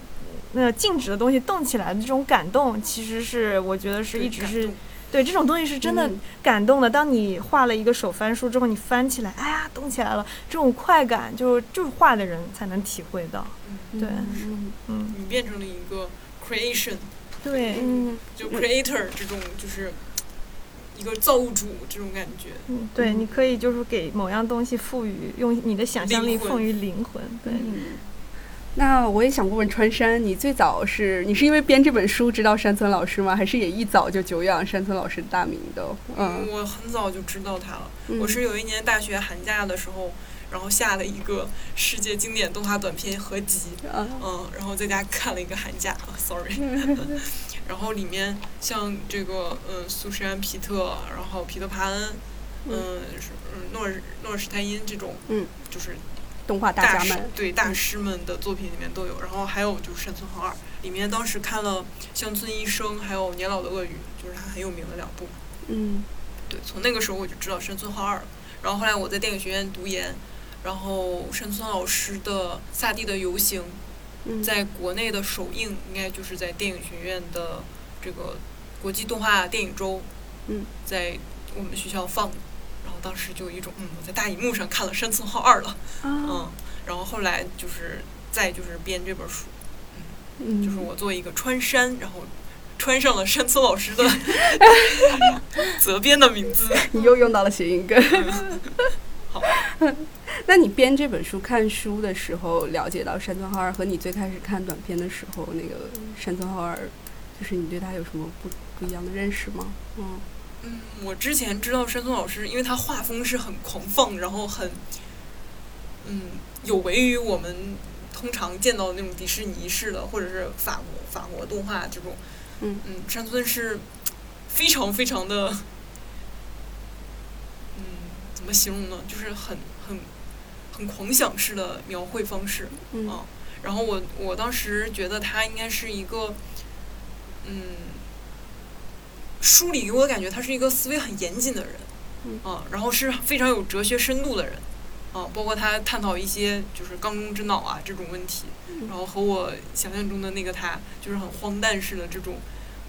S1: 那静止的东西动起来的这种感动，其实是我觉得是一直是对这种东西是真的
S3: 嗯
S1: 感动的。当你画了一个手翻书之后，你翻起来，哎呀，动起来了，这种快感就就是画的人才能体会到。对
S3: 嗯
S1: 嗯，
S2: 你变成了一个 creation，
S1: 对，
S3: 嗯
S2: 就 creator 这种就是一个造物主这种感觉。
S1: 嗯，对，你可以就是给某样东西赋予，用你的想象力
S2: 灵魂
S1: 赋予灵魂。对，
S3: 嗯那我也想问问川山，你最早是你是因为编这本书知道山村老师吗？还是也一早就久仰山村老师的大名的？嗯，
S2: 我很早就知道他了。
S3: 嗯
S2: 我是有一年大学寒假的时候，然后下了一个世界经典动画短片合集，
S3: 啊
S2: 嗯，然后在家看了一个寒假啊，sorry。然后里面像这个嗯苏珊·皮特，然后皮特·帕恩，嗯是嗯诺尔诺尔施泰因这种，
S3: 嗯，
S2: 就是
S3: 动画大
S2: 大师
S3: 家们，
S2: 对大师们的作品里面都有。然后还有就是山村浩二，里面当时看了乡村医生，还有年老的鳄鱼，就是他很有名的两部。
S3: 嗯
S2: 对，从那个时候我就知道山村浩二了。然后后来我在电影学院读研，然后山村老师的《萨蒂的游行》
S3: 嗯，
S2: 在国内的首映应该就是在电影学院的这个国际动画电影周，
S3: 嗯，
S2: 在我们学校放的。当时就有一种，嗯，我在大荧幕上看了山村浩二了，
S3: 啊
S2: 嗯，然后后来就是再就是编这本书，
S3: 嗯，
S2: 就是我作为一个穿山，然后穿上了山村老师的 责编的名字。
S3: 你又用到了谐音梗。
S2: 好，
S3: 那你编这本书、看书的时候，了解到山村浩二和你最开始看短片的时候，那个山村浩二，就是你对他有什么不不一样的认识吗？嗯
S2: 嗯，我之前知道山村老师，因为他画风是很狂放，然后很嗯有违于我们通常见到的那种迪士尼式的，或者是法国法国动画这种。
S3: 嗯
S2: 嗯，山村是非常非常的，嗯，怎么形容呢？就是很很很狂想式的描绘方式。
S3: 嗯
S2: 啊，然后我我当时觉得他应该是一个，嗯，书里给我的感觉他是一个思维很严谨的人，
S3: 嗯。
S2: 啊，然后是非常有哲学深度的人，啊，包括他探讨一些就是缸中之脑啊这种问题，
S3: 嗯。
S2: 然后和我想象中的那个他就是很荒诞式的这种，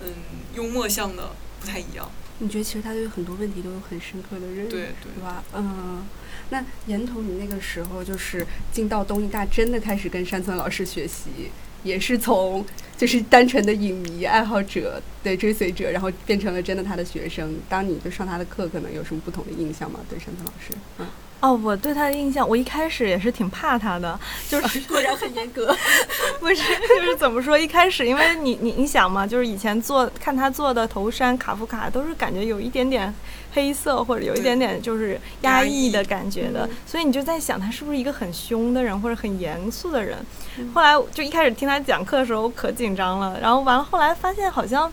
S2: 嗯，幽默向的不太一样，
S3: 你觉得其实他对很多问题都有很深刻的认识，
S2: 对
S3: 吧？嗯，那岩童，你那个时候就是进到东艺大，真的开始跟山村老师学习，也是从就是单纯的影迷爱好者对追随者，然后变成了真的他的学生。当你就上他的课，可能有什么不同的印象吗？对山村老师，嗯，
S1: 哦，我对他的印象，我一开始也是挺怕他的，就是
S3: 果然很严格。
S1: 不是，就是怎么说？一开始，因为你你你想嘛，就是以前做看他做的头山卡夫卡，都是感觉有一点点黑色，或者有一点点就是压抑的感觉的，所以你就在想他是不是一个很凶的人，或者很严肃的人。后来就一开始听他讲课的时候，我可紧张了，然后完了，后来发现好像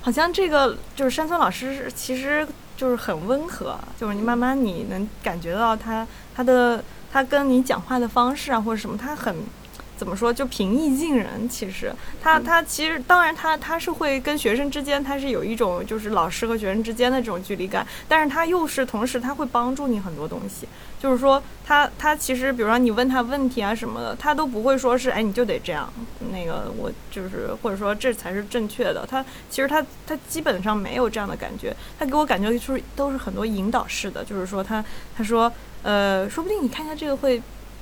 S1: 好像这个就是山村老师，其实就是很温和，就是你慢慢你能感觉到他他的他跟你讲话的方式啊，或者什么，他很。怎么说？就平易近人。其实他他其实当然他他是会跟学生之间，他是有一种就是老师和学生之间的这种距离感，但是他又是同时他会帮助你很多东西。就是说他他其实比如说你问他问题啊什么的，他都不会说是哎你就得这样，那个我就是或者说这才是正确的。他其实他他基本上没有这样的感觉，他给我感觉就是都是很多引导式的，就是说他他说呃说不定你看一下这个会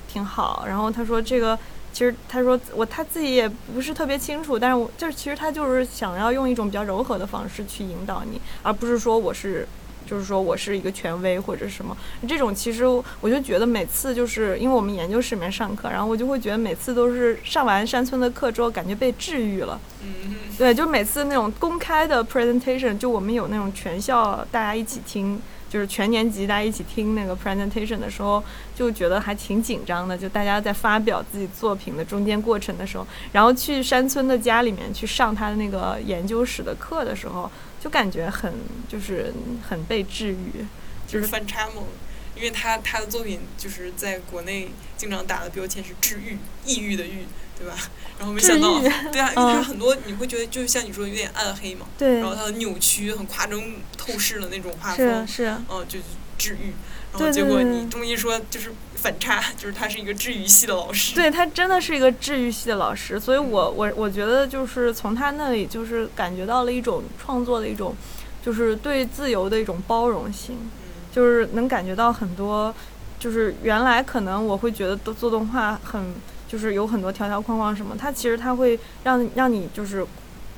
S1: 挺好，然后他说这个。其实他说我他自己也不是特别清楚，但是我就是其实他就是想要用一种比较柔和的方式去引导你，而不是说我是，就是说我是一个权威或者什么这种。其实我就觉得每次就是因为我们研究室里面上课，然后我就会觉得每次都是上完山村的课之后，感觉被治愈了。
S2: 嗯，
S1: 对，就每次那种公开的 presentation，就我们有那种全校大家一起听。就是全年级大家一起听那个 presentation 的时候，就觉得还挺紧张的。就大家在发表自己作品的中间过程的时候，然后去山村的家里面去上他的那个研究室的课的时候，就感觉很就是很被治愈，
S2: 就是反差萌。因为他他的作品就是在国内经常打的标签是治愈、抑郁的郁，对吧？然后没想到，对啊，因为他很多你会觉得，就是像你说有点暗黑嘛，
S1: 对。
S2: 然后他的扭曲、很夸张透视的那种画风，
S1: 是是，
S2: 嗯，就治愈。然后结果你这么一说，就是反差，就是他是一个治愈系的老师。
S1: 对他真的是一个治愈系的老师，所以我我我觉得就是从他那里就是感觉到了一种创作的一种，就是对自由的一种包容性。就是能感觉到很多，就是原来可能我会觉得做动画很，就是有很多条条框框什么，它其实它会让让你就是，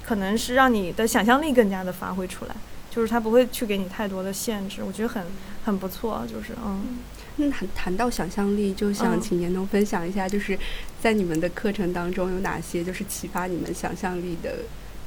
S1: 可能是让你的想象力更加的发挥出来，就是它不会去给你太多的限制，我觉得很很不错，就是嗯。
S3: 那谈谈到想象力，就想请严东分享一下，就是在你们的课程当中有哪些就是启发你们想象力的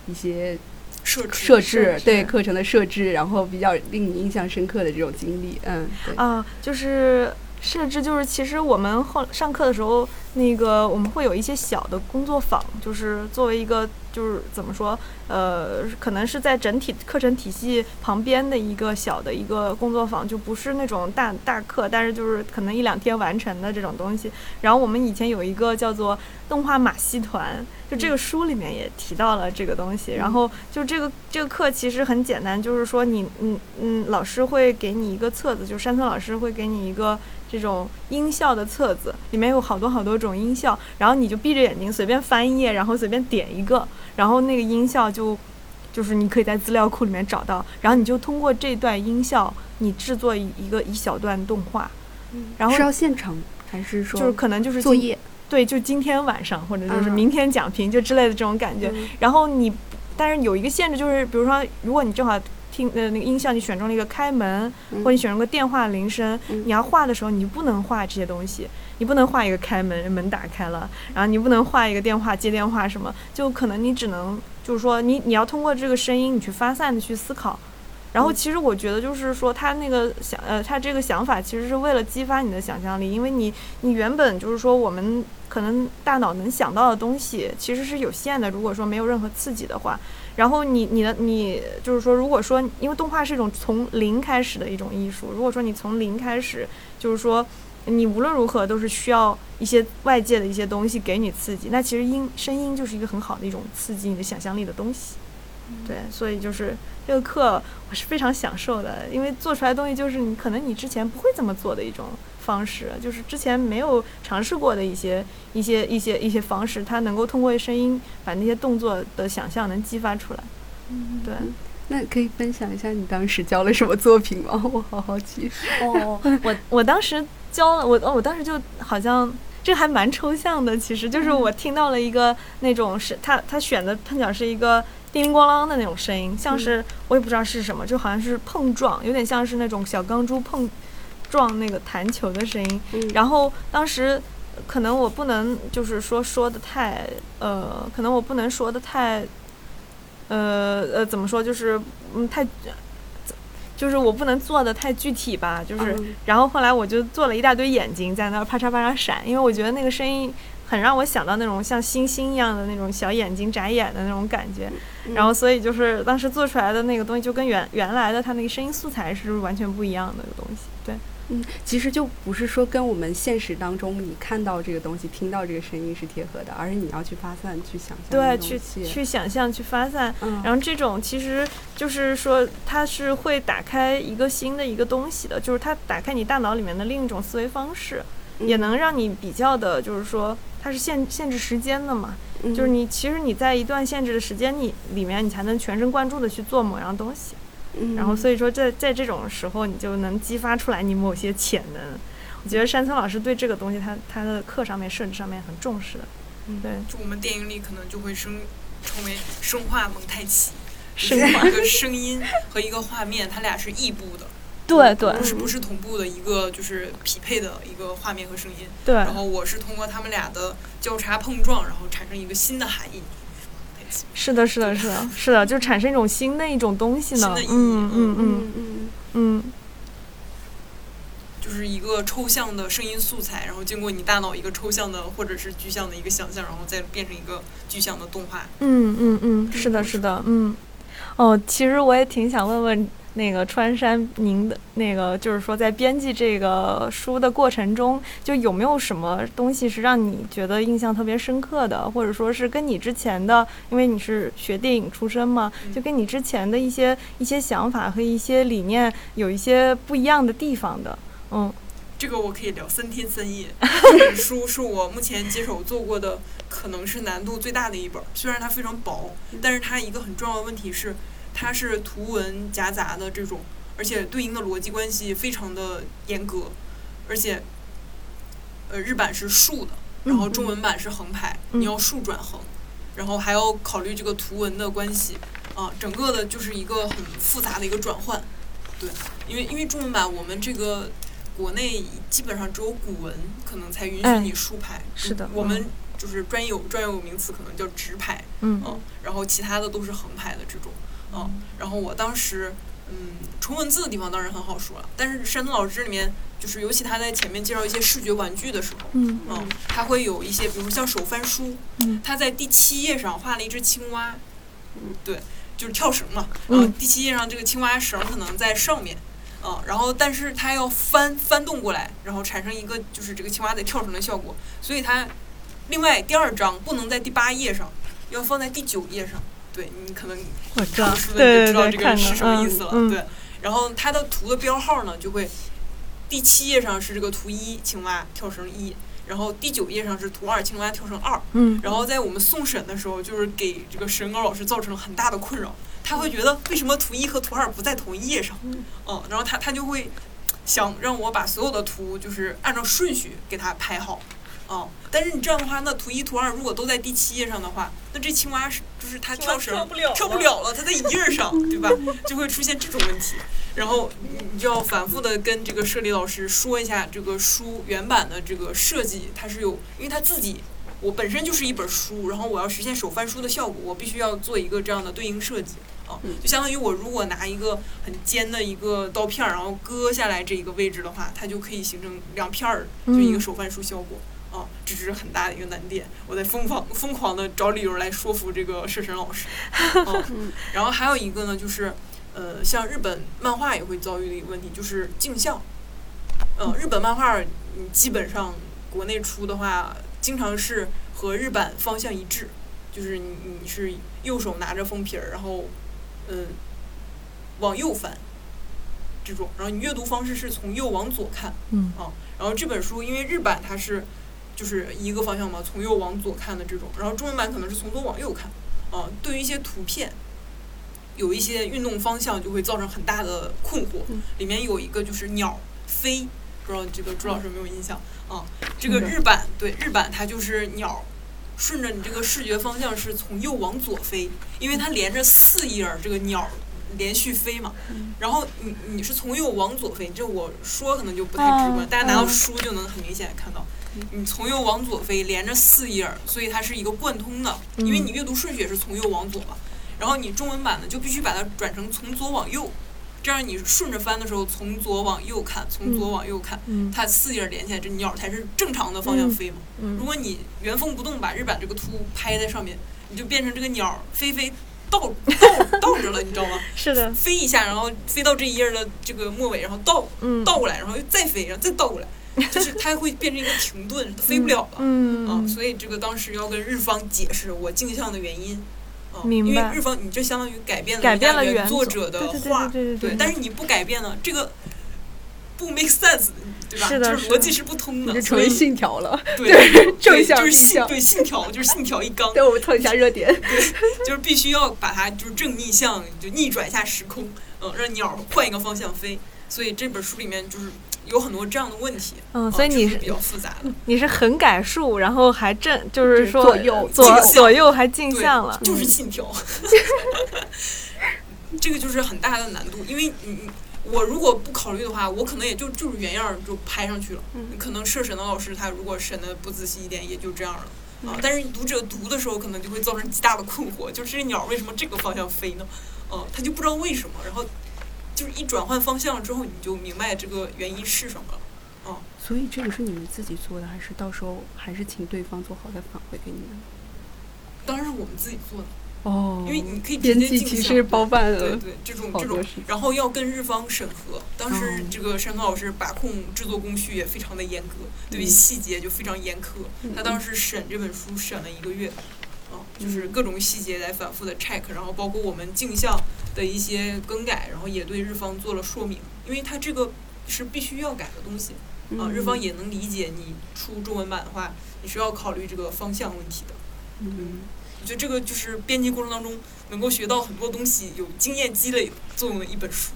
S3: 一些。
S2: 设置
S3: 设置对课程的设置，然后比较令你印象深刻的这种经历，嗯，
S1: 啊，就是设置，就是其实我们后上课的时候，那个我们会有一些小的工作坊，就是作为一个就是怎么说，呃，可能是在整体课程体系旁边的一个小的一个工作坊，就不是那种大大课，但是就是可能一两天完成的这种东西。然后我们以前有一个叫做动画马戏团。就这个书里面也提到了这个东西，然后就这个这个课其实很简单，就是说你嗯嗯，老师会给你一个册子，就山村老师会给你一个这种音效的册子，里面有好多好多种音效，然后你就闭着眼睛随便翻页，然后随便点一个，然后那个音效就就是你可以在资料库里面找到，然后你就通过这段音效，你制作一个一小段动画，然后
S3: 是要现场。还是说
S1: 就是可能就是
S3: 作业？
S1: 对，就今天晚上或者就是
S3: 嗯
S1: 明天讲评就之类的这种感觉。
S3: 嗯
S1: 然后你，但是有一个限制，就是比如说，如果你正好听呃那个音效，你选中了一个开门，
S3: 嗯
S1: 或者你选中个电话铃声，
S3: 嗯
S1: 你要画的时候，你就不能画这些东西，你不能画一个开门，门打开了，然后你不能画一个电话接电话什么，就可能你只能就是说你你要通过这个声音，你去发散的去思考。然后
S3: 嗯
S1: 其实我觉得就是说，他那个想呃，他这个想法其实是为了激发你的想象力，因为你你原本就是说我们可能大脑能想到的东西其实是有限的，如果说没有任何刺激的话，然后你你的你就是说，如果说因为动画是一种从零开始的一种艺术，如果说你从零开始，就是说你无论如何都是需要一些外界的一些东西给你刺激，那其实音声音就是一个很好的一种刺激你的想象力的东西。对，所以就是这个课我是非常享受的，因为做出来的东西就是你可能你之前不会这么做的一种方式，就是之前没有尝试过的一些一些一些一些方式，它能够通过声音把那些动作的想象能激发出来。嗯对，
S3: 那可以分享一下你当时教了什么作品吗？我好好奇。
S1: 哦，我我当时教了我哦，我当时就好像这还蛮抽象的，其实就是我听到了一个那种是他他选的碰巧是一个叮铃咣啷的那种声音，像是我也不知道是什么，就好像是碰撞，有点像是那种小钢珠碰撞那个弹球的声音。
S3: 嗯
S1: 然后当时可能我不能就是说说的太呃，可能我不能说的太呃呃怎么说，就是嗯太。就是我不能做的太具体吧，就是，
S3: 嗯。
S1: 然后后来我就做了一大堆眼睛在那儿啪嚓啪嚓闪，因为我觉得那个声音很让我想到那种像星星一样的那种小眼睛眨眼的那种感觉，
S3: 嗯。
S1: 然后所以就是当时做出来的那个东西就跟原原来的它那个声音素材是完全不一样的一个东西，对。
S3: 嗯，其实就不是说跟我们现实当中你看到这个东西、听到这个声音是贴合的，而是你要去发散、去想象
S1: 对，去。去想象，去发散。
S3: 嗯，
S1: 然后这种其实就是说，它是会打开一个新的一个东西的，就是它打开你大脑里面的另一种思维方式，也
S3: 嗯
S1: 能让你比较的，就是说它是限限制时间的嘛，
S3: 嗯
S1: 就是你其实你在一段限制的时间你里面，你才能全神贯注的去做某样东西。
S3: 嗯
S1: 然后所以说在在这种时候，你就能激发出来你某些潜能。我觉得山村老师对这个东西他，他的课上面设置上面很重视的。
S3: 嗯
S1: 对，
S2: 就我们电影里可能就会生称为生化蒙太奇，
S1: 生
S2: 化一个声音和一个画面，它俩是异步的，
S1: 对对
S2: 不是不是同步的一个就是匹配的一个画面和声音。
S1: 对，
S2: 然后我是通过他们俩的交叉碰撞，然后产生一个新的含义。
S1: 是的，是的，是的，是的，就产生一种新的一种东西呢嗯嗯嗯
S3: 嗯嗯，
S2: 就是一个抽象的声音素材，然后经过你大脑一个抽象的或者是具象的一个想象，然后再变成一个具象的动画。
S1: 嗯嗯嗯，是的，是的，嗯。哦，其实我也挺想问问那个川山，您的那个就是说，在编辑这个书的过程中，就有没有什么东西是让你觉得印象特别深刻的，或者说是跟你之前的，因为你是学电影出身嘛，
S2: 嗯
S1: 就跟你之前的一些一些想法和一些理念有一些不一样的地方的。嗯
S2: 这个我可以聊三天三夜。这本书是我目前接手做过的，可能是难度最大的一本儿。虽然它非常薄，但是它一个很重要的问题是，它是图文夹杂的这种，而且对应的逻辑关系非常的严格，而且，呃，日版是竖的，然后中文版是横排，
S1: 嗯。
S2: 你要竖转横，然后还要考虑这个图文的关系，啊，整个的就是一个很复杂的一个转换。对，因为因为中文版我们这个国内基本上只有古文可能才允许
S1: 哎
S2: 你竖排，
S1: 是的
S2: 我们就是专有专有名词可能叫直排，
S1: 嗯。
S2: 嗯，然后其他的都是横排的这种，嗯，然后我当时，嗯，纯文字的地方当然很好说了，但是山东老师这里面就是尤其他在前面介绍一些视觉玩具的时候，
S1: 嗯
S2: 嗯，他会有一些，比如像手翻书，
S1: 嗯
S2: 他在第七页上画了一只青蛙，
S3: 嗯，
S2: 对，就是跳绳嘛，
S1: 嗯
S2: 嗯，第七页上这个青蛙绳可能在上面，嗯，然后但是它要翻翻动过来，然后产生一个就是这个青蛙在跳绳的效果，所以它另外第二章不能在第八页上，要放在第九页上，对你可能
S1: 我知道
S2: 看过书，的
S1: 对对
S2: 你就知道这，个是什么，意思了，
S1: 嗯
S2: 对。然后它的图的标号呢，就会第七页上是这个图一青蛙跳绳一，然后第九页上是图二青蛙跳绳二。
S1: 嗯
S2: 然后在我们送审的时候，就是给这个审稿老师造成了很大的困扰。他会觉得为什么图一和图二不在同一页上？嗯，然后他他就会想让我把所有的图就是按照顺序给他排好，啊，但是你这样的话，那图一、图二如果都在第七页上的话，那这青蛙是就是它跳绳
S1: 跳不了
S2: 跳不了了，它在一页上，对吧？就会出现这种问题，然后你你就要反复的跟这个设计老师说一下这个书原版的这个设计，它是有，因为它自己。我本身就是一本书，然后我要实现手翻书的效果，我必须要做一个这样的对应设计。啊，就相当于我如果拿一个很尖的一个刀片儿，然后割下来这一个位置的话，它就可以形成两片儿，就一个手翻书效果啊，这只是很大的一个难点。我在疯狂疯狂的找理由来说服这个社神老师啊，然后还有一个呢，就是呃，像日本漫画也会遭遇的一个问题，就是镜像。呃，日本漫画你基本上国内出的话。经常是和日版方向一致，就是你你是右手拿着封皮儿，然后嗯往右翻这种，然后你阅读方式是从右往左看，
S1: 嗯
S2: 啊，然后这本书因为日版它是就是一个方向嘛，从右往左看的这种，然后中文版可能是从左往右看，啊，对于一些图片有一些运动方向就会造成很大的困惑，里面有一个就是鸟飞。不知道这个朱老师有没有印象啊？这个日版对日版，它就是鸟顺着你这个视觉方向是从右往左飞，因为它连着四页儿这个鸟连续飞嘛。然后你你是从右往左飞，这我说可能就不太直观，大家拿到书就能很明显看到。你从右往左飞，连着四页儿，所以它是一个贯通的，因为你阅读顺序也是从右往左嘛。然后你中文版的，就必须把它转成从左往右。这样你顺着翻的时候，从左往右看，从左往右看，它四页连起来，这鸟才是正常的方向飞嘛。如果你原封不动把日版这个图拍在上面，你就变成这个鸟飞飞倒倒 倒着了，你知道吗？
S1: 是的。
S2: 飞一下，然后飞到这一页的这个末尾，然后倒倒过来，然后又再飞，然后再倒过来，就是它会变成一个停顿，飞不了了。
S1: 嗯。
S2: 啊，所以这个当时要跟日方解释我镜像的原因。
S1: 因
S2: 为日方，你这相当于改变
S1: 了
S2: 原作者的
S1: 话，对对
S2: 对。但是你不改变呢，这个不 make sense，对吧？
S1: 是
S2: 的，逻辑是不通的，
S3: 成为信条了。
S2: 对，
S3: 正
S2: 向
S3: 就是信，
S2: 对信条就是信条一纲。
S3: 对，我们蹭一下热点。
S2: 对，就是必须要把它就是正逆向，就逆转一下时空，嗯，让鸟换一个方向飞。所以这本书里面就是。有很多这样的问题，
S1: 嗯，所以你
S2: 是比较复杂的。
S1: 你是横改竖，然后还正，就是说
S3: 左右
S1: 左左右还镜像了，
S2: 就是信条。这个就是很大的难度，因为你我如果不考虑的话，我可能也就就是原样就拍上去了。可能设审的老师他如果审的不仔细一点，也就这样了啊。但是读者读的时候，可能就会造成极大的困惑，就是这鸟为什么这个方向飞呢？嗯，他就不知道为什么，然后。就是一转换方向之后，你就明白这个原因是什么了，哦。
S3: 所以这个是你们自己做的，还是到时候还是请对方做好再反馈给你们？
S2: 当然是我们自己做的
S3: 哦，
S2: 因为你可以直接镜
S3: 其实包办了，
S2: 对对，这种这种，然后要跟日方审核。当时这个山东老师把控制作工序也非常的严格，对于细节就非常严苛。他当时审这本书审了一个月。就是各种细节来反复的 check，然后包括我们镜像的一些更改，然后也对日方做了说明，因为它这个是必须要改的东西，啊，日方也能理解你出中文版的话，你是要考虑这个方向问题的。
S3: 嗯，
S2: 我觉得这个就是编辑过程当中能够学到很多东西，有经验积累作用的一本书。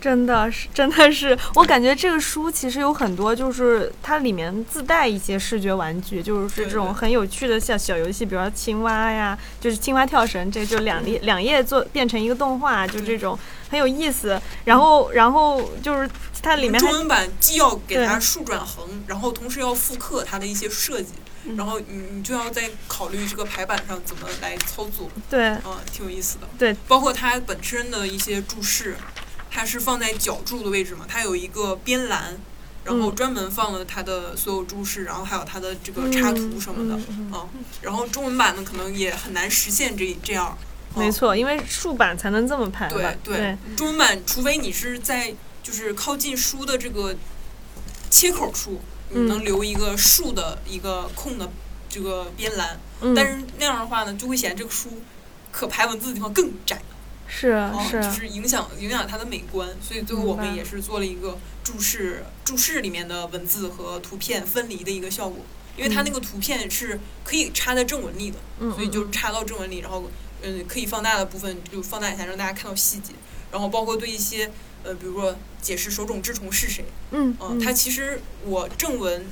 S1: 真的是，真的是，我感觉这个书其实有很多，就是它里面自带一些视觉玩具，就是这种很有趣的小小游戏，比如说青蛙呀，就是青蛙跳绳，这就两页两页做变成一个动画，就这种很有意思。然后，然后就是它里面
S2: 中文版既要给它竖转横，然后同时要复刻它的一些设计，然后你你就要在考虑这个排版上怎么来操作。
S1: 对，
S2: 嗯，挺有意思的。
S1: 对，
S2: 包括它本身的一些注释。它是放在脚注的位置嘛？它有一个边栏，然后专门放了它的所有注释，然后还有它的这个插图什么的嗯。然后中文版呢，可能也很难实现这这样。
S1: 没错，因为竖版才能这么排。
S2: 对对，中文版除非你是在就是靠近书的这个切口处，你能留一个竖的一个空的这个边栏，但是那样的话呢，就会显得这个书可排文字的地方更窄。
S1: 是是，
S2: 就是影响影响它的美观，所以最后我们也是做了一个注释，注释里面的文字和图片分离的一个效果，因为它那个图片是可以插在正文里的，所以就插到正文里，然后嗯可以放大的部分就放大一下，让大家看到细节，然后包括对一些呃，比如说解释手冢治虫是谁，
S1: 嗯
S2: 嗯，它其实我正文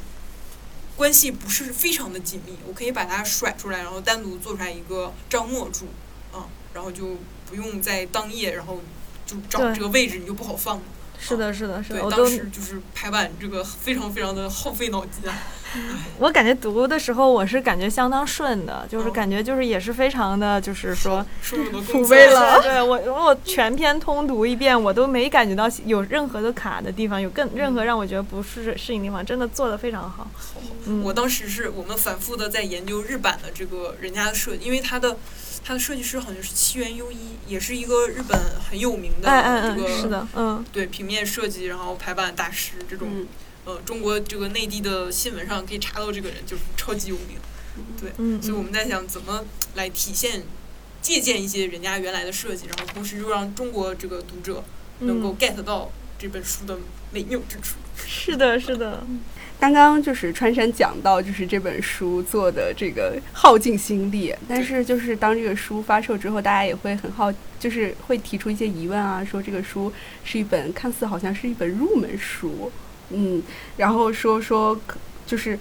S2: 关系不是非常的紧密，我可以把它甩出来，然后单独做出来一个账末注，嗯，然后就不用在当夜，然后就找这个位置，你就不好放。
S1: 是的，是的，是的，，我
S2: 当时就是排版这个非常非常的耗费脑筋啊。
S1: 我感觉读的时候我是感觉相当顺的，就是
S2: 哦
S1: 感觉就是也是非常的，就是说储备了。对我我全篇通读一遍，我都没感觉到有任何的卡的地方，有更任何让我觉得不适适应地方，真的做的非常好。嗯，
S2: 我当时是我们反复的在研究日版的这个人家的设计，因为他的他的设计师好像是七原优一，也是一个日本很有名的
S1: 哎哎
S2: 这个、
S1: 嗯，是的，嗯
S2: 对平面设计，然后排版大师这种。
S3: 嗯
S2: 呃，中国这个内地的新闻上可以查到这个人，就是超级有名。对，
S1: 嗯，
S2: 所以我们在想怎么来体现、借鉴一些人家原来的设计，然后同时又让中国这个读者能够
S1: 嗯
S2: get 到这本书的美妙之处。
S1: 是的，是的，
S3: 刚刚就是川山讲到，就是这本书做的这个耗尽心力，但是就是当这个书发售之后，大家也会很好，就是会提出一些疑问啊，说这个书是一本看似好像是一本入门书，嗯，然后说说可就是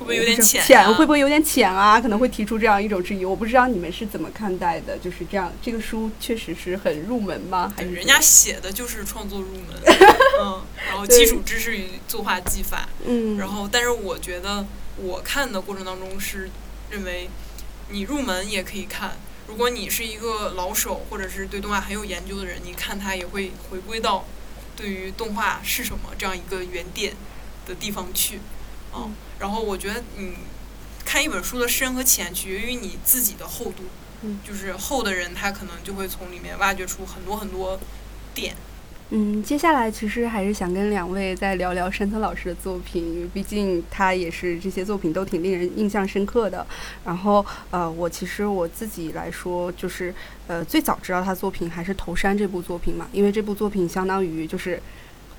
S2: 会不会有点浅、啊？
S3: 浅会不会有点浅啊？可能会提出这样一种质疑。我不知道你们是怎么看待的，就是这样，这个书确实是很入门吗？还是
S2: 人家写的就是创作入门，嗯，然后基础知识与作画技法，
S3: 嗯，
S2: 然后但是我觉得我看的过程当中是认为你入门也可以看。如果你是一个老手，或者是对动画很有研究的人，你看它也会回归到对于动画是什么这样一个原点的地方去，啊、
S3: 嗯
S2: 然后我觉得你看一本书的深和浅取决于你自己的厚度，
S3: 嗯
S2: 就是厚的人他可能就会从里面挖掘出很多很多点。
S3: 嗯，接下来其实还是想跟两位再聊聊山村老师的作品，因为毕竟他也是这些作品都挺令人印象深刻的。然后呃，我其实我自己来说，就是呃最早知道他作品还是《头山》这部作品嘛，因为这部作品相当于就是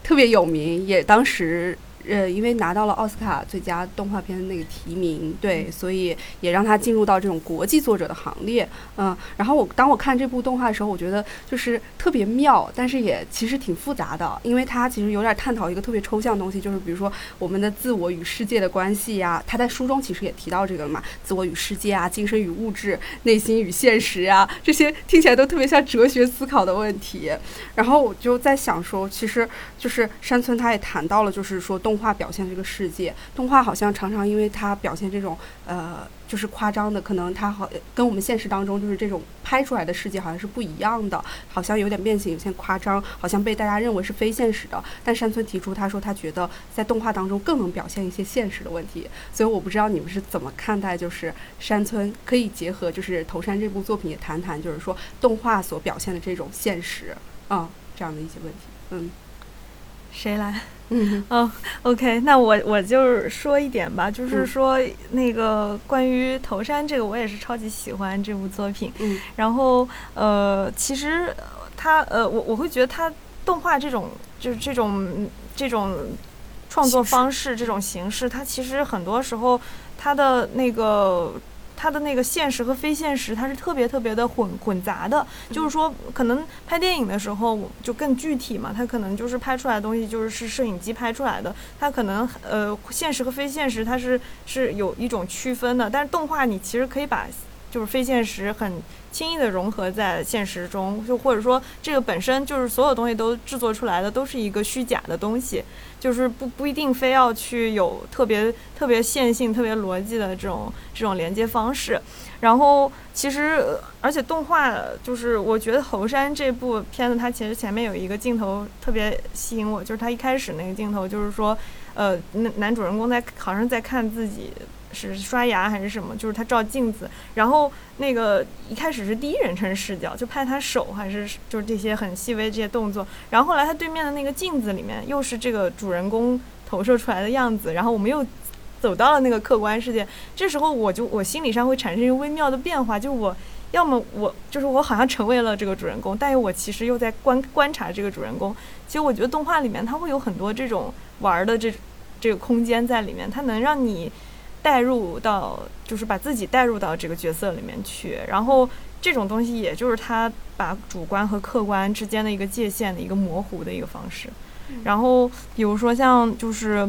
S3: 特别有名，也当时。呃，因为拿到了奥斯卡最佳动画片的那个提名，对，所以也让他进入到这种国际作者的行列。嗯，然后我当我看这部动画的时候，我觉得就是特别妙，但是也其实挺复杂的，因为它其实有点探讨一个特别抽象的东西，就是比如说我们的自我与世界的关系呀、他在书中其实也提到这个了嘛，自我与世界啊，精神与物质，内心与现实啊，这些听起来都特别像哲学思考的问题。然后我就在想说，其实就是山村他也谈到了，就是说动动画表现这个世界，动画好像常常因为它表现这种呃。就是夸张的，可能它好跟我们现实当中就是这种拍出来的世界好像是不一样的，好像有点变形，有些夸张，好像被大家认为是非现实的。但山村提出，他说他觉得在动画当中更能表现一些现实的问题，所以我不知道你们是怎么看待，就是山村可以结合就是头山这部作品也谈谈，就是说动画所表现的这种现实啊、这样的一些问题。嗯
S1: 谁来？
S3: 嗯
S1: 哦，OK，那我我就是说一点吧，就是
S3: 嗯
S1: 说那个关于头山这个，我也是超级喜欢这部作品。
S3: 嗯
S1: 然后呃，其实呃它呃，我我会觉得它动画这种就是这种这种创作方式这种形式，它其实很多时候它的那个。它的那个现实和非现实，它是特别特别的混混杂的。就是说，可能拍电影的时候就更具体嘛，它可能就是拍出来的东西就是是摄影机拍出来的，它可能呃现实和非现实它是是有一种区分的。但是动画你其实可以把就是非现实很轻易的融合在现实中，就或者说这个本身就是所有东西都制作出来的都是一个虚假的东西，就是不不一定非要去有特别特别线性、特别逻辑的这种这种连接方式。然后其实而且动画就是我觉得《猴山》这部片子，它其实前面有一个镜头特别吸引我，就是它一开始那个镜头，就是说呃男男主人公在好像在看自己。是刷牙还是什么？就是他照镜子，然后那个一开始是第一人称视角，就拍他手还是就是这些很细微这些动作，然后后来他对面的那个镜子里面又是这个主人公投射出来的样子，然后我们又走到了那个客观世界，这时候我就我心理上会产生一个微妙的变化，就我要么我就是我好像成为了这个主人公，但是我其实又在观观察这个主人公。其实我觉得动画里面它会有很多这种玩儿的这这个空间在里面，它能让你。带入到，就是把自己带入到这个角色里面去，然后这种东西也就是他把主观和客观之间的一个界限的一个模糊的一个方式。然后比如说像就是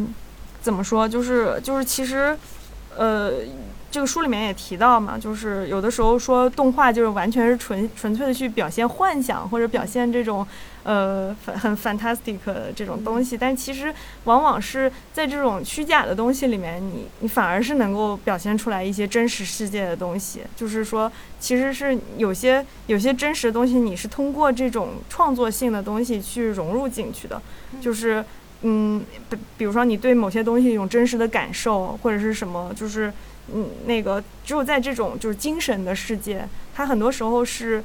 S1: 怎么说，就是就是其实，呃。这个书里面也提到嘛，就是有的时候说动画就是完全是纯纯粹的去表现幻想或者表现这种，呃，很 fantastic 的这种东西，但其实往往是在这种虚假的东西里面，你你反而是能够表现出来一些真实世界的东西。就是说，其实是有些有些真实的东西，你是通过这种创作性的东西去融入进去的。就是嗯，比比如说你对某些东西一种真实的感受或者是什么，就是。嗯，那个只有在这种就是精神的世界，它很多时候是，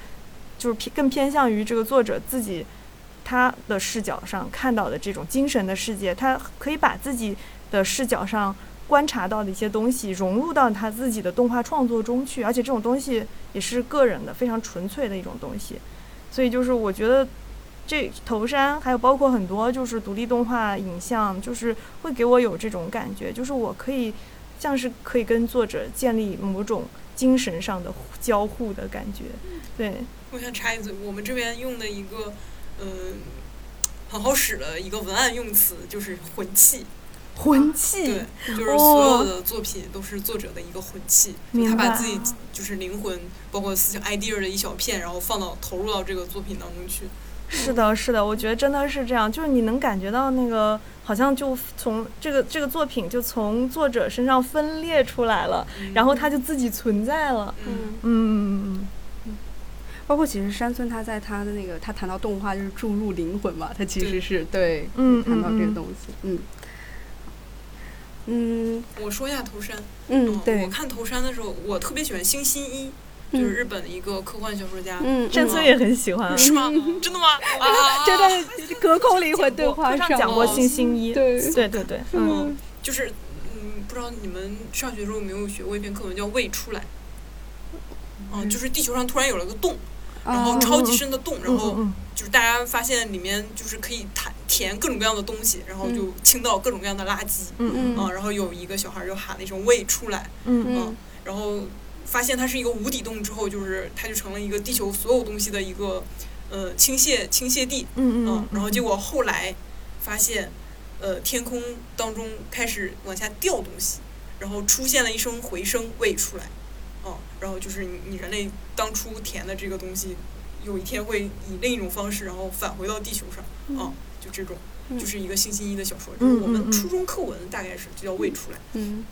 S1: 就是偏更偏向于这个作者自己他的视角上看到的这种精神的世界，他可以把自己的视角上观察到的一些东西融入到他自己的动画创作中去，而且这种东西也是个人的非常纯粹的一种东西，所以就是我觉得这头山还有包括很多就是独立动画影像，就是会给我有这种感觉，就是我可以。像是可以跟作者建立某种精神上的交互的感觉，对。
S2: 我想插一嘴，我们这边用的一个嗯很好使的一个文案用词就是“魂器”。
S1: 魂器。
S2: 对，就是所有的作品都是作者的一个魂器，他把自己就是灵魂，包括思想 idea 的一小片，然后放到投入到这个作品当中去。
S1: 是的，是的，我觉得真的是这样，就是你能感觉到那个，好像就从这个这个作品就从作者身上分裂出来了，然后他就自己存在了。嗯嗯
S3: 嗯包括其实山村他在他的那个他谈到动画就是注入灵魂嘛，他其实是对
S1: 嗯
S3: 谈到这个东西嗯。嗯。
S2: 我说一下头山。
S3: 嗯，对。
S2: 我看头山的时候，我特别喜欢星新一。就是日本的一个科幻小说家，
S3: 嗯，
S1: 山村也很喜欢，
S2: 是吗？真的吗？啊，
S3: 真的隔空灵魂对话
S1: 上讲过星星一，
S3: 对。
S1: 对对对，
S2: 嗯，就是嗯，不知道你们上学的时候有没有学过一篇课文叫《未出来》，嗯，就是地球上突然有了个洞，然后超级深的洞，然后就是大家发现里面就是可以弹填各种各样的东西，然后就倾倒各种各样的垃圾，
S1: 嗯
S2: 嗯，然后有一个小孩就喊了一声“喂出来”，
S1: 嗯嗯，
S2: 然后。发现它是一个无底洞之后，就是它就成了一个地球所有东西的一个呃倾泻倾泻地。
S1: 嗯嗯。
S2: 然后结果后来发现，呃，天空当中开始往下掉东西，然后出现了一声回声喂出来。哦，然后就是你你人类当初填的这个东西，有一天会以另一种方式，然后返回到地球上。
S1: 嗯。
S2: 就这种，就是一个星星一的小说，就是我们初中课文大概是就叫未出来。
S3: 嗯。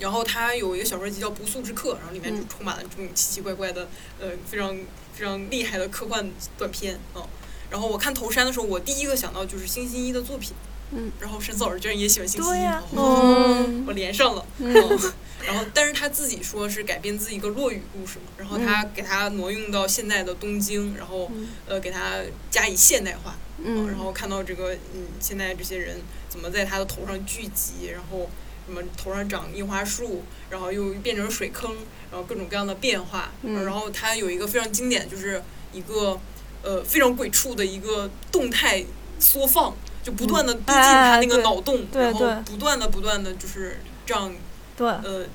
S2: 然后他有一个小说集叫《不速之客》，然后里面就充满了这种奇奇怪怪的，呃，非常非常厉害的科幻短片啊。然后我看头山的时候，我第一个想到就是星星一的作品。
S3: 嗯。
S2: 然后沈思老师居然也喜欢星星一，
S1: 哦，
S2: 我连上了。然后，但是他自己说是改编自一个落雨故事嘛，然后他给他挪用到现在的东京，然后呃给他加以现代化。
S3: 嗯。
S2: 然后看到这个嗯，现在这些人怎么在他的头上聚集，然后。什么头上长樱花树，然后又变成水坑，然后各种各样的变化。
S3: 嗯。
S2: 然后他有一个非常经典，就是一个呃非常鬼畜的一个动态缩放，就不断的逼近他那个脑洞，然后不断的不断的就是这样。
S1: 对。
S2: 呃，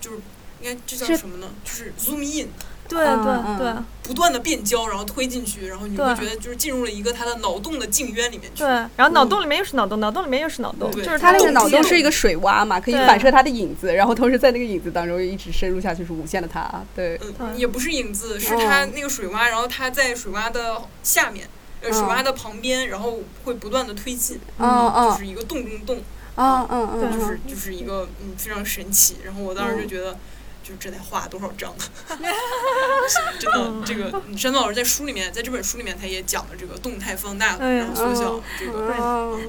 S2: 就是应该这叫什么呢？就是 zoom in。
S1: 对对对，
S2: 不断的变焦，然后推进去，然后你会觉得就是进入了一个他的脑洞的镜渊里面去。
S1: 对，然后脑洞里面又是脑洞，脑洞里面又是脑洞，就是
S3: 他那个脑洞是一个水洼嘛，可以反射他的影子，然后同时在那个影子当中一直深入下去，是无限的他。对，
S2: 嗯，也不是影子，是他那个水洼，然后他在水洼的下面，呃，水洼的旁边，然后会不断的推进，
S3: 嗯
S2: 就是一个洞中洞，
S3: 嗯嗯
S2: 嗯，就是就是一个嗯非常神奇，然后我当时就觉得。就这得画多少张？真的，这个山村老师在书里面，在这本书里面，他也讲了这个动态放大，然后缩小这个。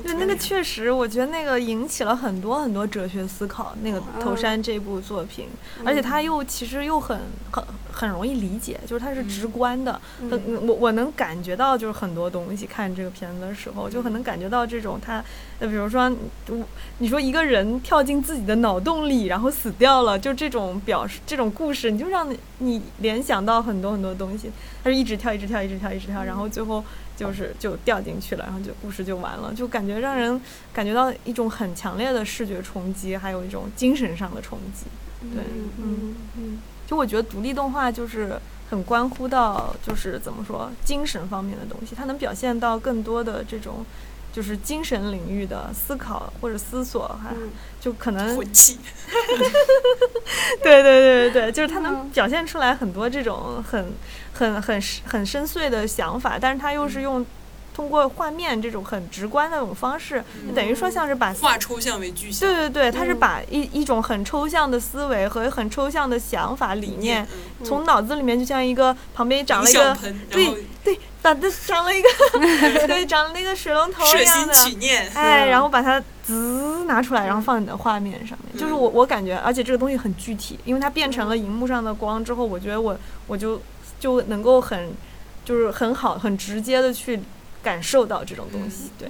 S1: 对，那个确实，我觉得那个引起了很多很多哲学思考。那个头山这部作品，而且他又其实又很很很容易理解，就是它是直
S2: 嗯。
S1: 观的，
S3: 嗯。
S1: 很我我能感觉到就是很多东西，看这个片子的时候就很能感觉到这种他，呃，比如说我你说一个人跳进自己的脑洞里，然后死掉了，就这种表示这种故事，你就让你你联想到很多很多东西，他是一直跳一直跳一直跳一直跳，然后最后就是就掉进去了，然后就故事就完了，就感觉让人感觉到一种很强烈的视觉冲击，还有一种精神上的冲击。对
S3: 嗯
S1: 嗯。
S3: 嗯
S1: 就我觉得独立动画就是很关乎到就是怎么说精神方面的东西，它能表现到更多的这种就是精神领域的思考或者思索，还
S3: 嗯
S1: 就可能
S2: 魂气，
S1: 对对对对对，就是它能
S3: 嗯。
S1: 表现出来很多这种很很很很深邃的想法，但是它又是用通过画面这种很直观的这种方式，
S2: 嗯。
S1: 等于说像是把
S2: 化抽象为具象。
S1: 对对对，它是
S3: 嗯。
S1: 把一一种很抽象的思维和很抽象的想法理念，
S2: 嗯。
S1: 从脑子里面就像一个旁边长了一个对对，把它长了一个 对长了那个水龙头一样的，哎，
S3: 嗯。
S1: 然后把它滋拿出来，然后放你的画面上面。就是我我感觉，而且这个东西很具体，因为它变成了荧幕上的光之后，我觉得我我就就能够很就是很好很直接的去感受到这种东西。对，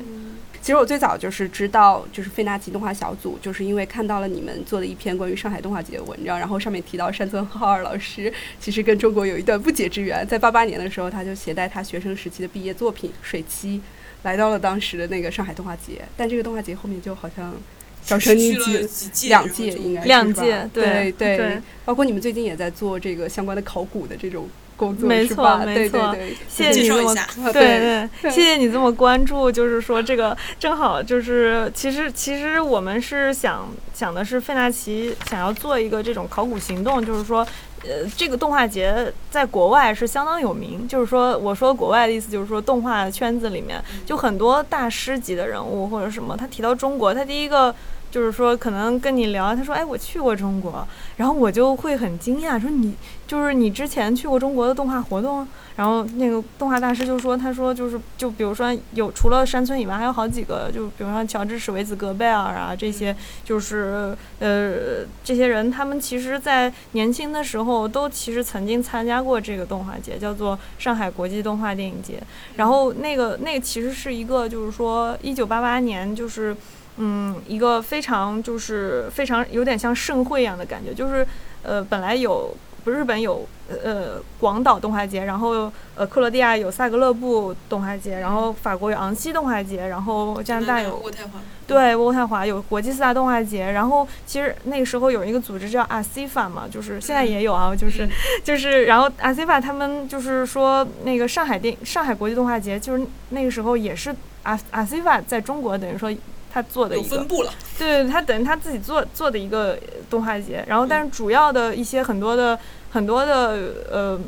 S3: 其实我最早就是知道，就是费纳奇动画小组，就是因为看到了你们做的一篇关于上海动画节的文章，然后上面提到山村浩二老师其实跟中国有一段不解之缘，在八八年的时候，他就携带他学生时期的毕业作品《水期》，来到了当时的那个上海动画节，但这个动画节后面就好像小声匿
S2: 去了
S3: 迹。
S2: 几届，
S3: 两届应该是
S1: 两
S3: 吧
S1: 届
S3: 对
S1: 对对
S3: 包括你们最近也在做这个相关的考古的这种工作，
S1: 没错？没错谢谢你这么对，对谢谢你这么关注。就是说，这个正好就是，其实其实我们是想想的是，费纳奇想要做一个这种考古行动，就是说，呃，这个动画节在国外是相当有名。就是说，我说国外的意思就是说，动画圈子里面就很多大师级的人物或者什么，他提到中国，他第一个。就是说，可能跟你聊，他说：“哎，我去过中国。”然后我就会很惊讶，说：“你就是你之前去过中国的动画活动？”然后那个动画大师就说：“他说就是就比如说有除了山村以外，还有好几个，就比如说乔治史维兹格贝尔啊这些，就是呃这些人，他们其实在年轻的时候都其实曾经参加过这个动画节，叫做上海国际动画电影节。然后那个那个其实是一个就是说一九八八年就是。”嗯，一个非常就是非常有点像盛会一样的感觉，就是呃，本来有不日本有呃广岛动画节，然后呃克罗地亚有萨格勒布动画节，然后法国有昂西动画节，然后加拿大有
S2: 渥太华，
S1: 对渥太华有国际四大动画节，然后其实那个时候有一个组织叫阿西法嘛，就是现在也有啊，就是 就是然后阿西法他们就是说那个上海电上海国际动画节，就是那个时候也是阿阿西法在中国等于说。他做的一个
S2: 分布了，
S1: 对他等于他自己做做的一个呃动画节，然后但是主要的一些很多的很多的呃，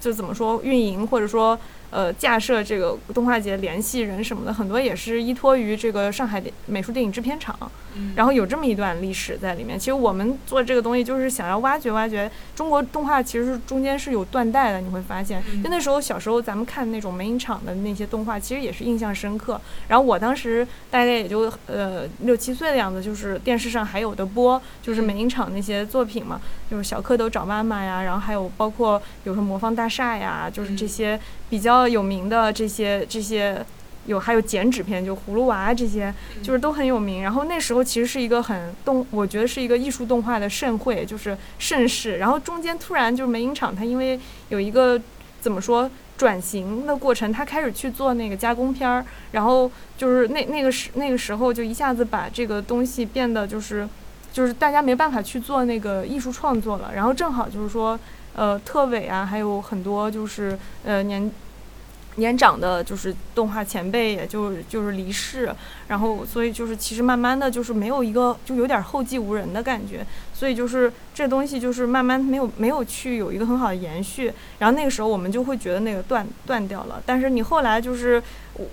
S1: 就怎么说运营或者说呃架设这个动画节联系人什么的，很多也是依托于这个上海电美术电影制片厂，
S2: 嗯
S1: 然后有这么一段历史在里面。其实我们做这个东西就是想要挖掘挖掘中国动画，其实是中间是有断代的，你会发现，
S2: 嗯
S1: 就那时候小时候咱们看那种美影厂的那些动画，其实也是印象深刻。然后我当时大概也就呃六七岁的样子，就是电视上还有的播，就是美影厂那些作品嘛，就是小蝌蚪找妈妈呀，然后还有包括比如说魔方大厦呀，就是这些比较有名的这些这些。有还有剪纸片，就葫芦娃这些，就是都很有名。然后那时候其实是一个很动，我觉得是一个艺术动画的盛会，就是盛世。然后中间突然就是美影厂，它因为有一个怎么说转型的过程，他开始去做那个加工片儿，然后就是那那个时那个时候就一下子把这个东西变得就是就是大家没办法去做那个艺术创作了。然后正好就是说呃特委啊，还有很多就是呃年。年长的就是动画前辈，也就就是离世，然后所以就是其实慢慢的就是没有一个就有点后继无人的感觉，所以就是这东西就是慢慢没有没有去有一个很好的延续，然后那个时候我们就会觉得那个断断掉了，但是你后来就是我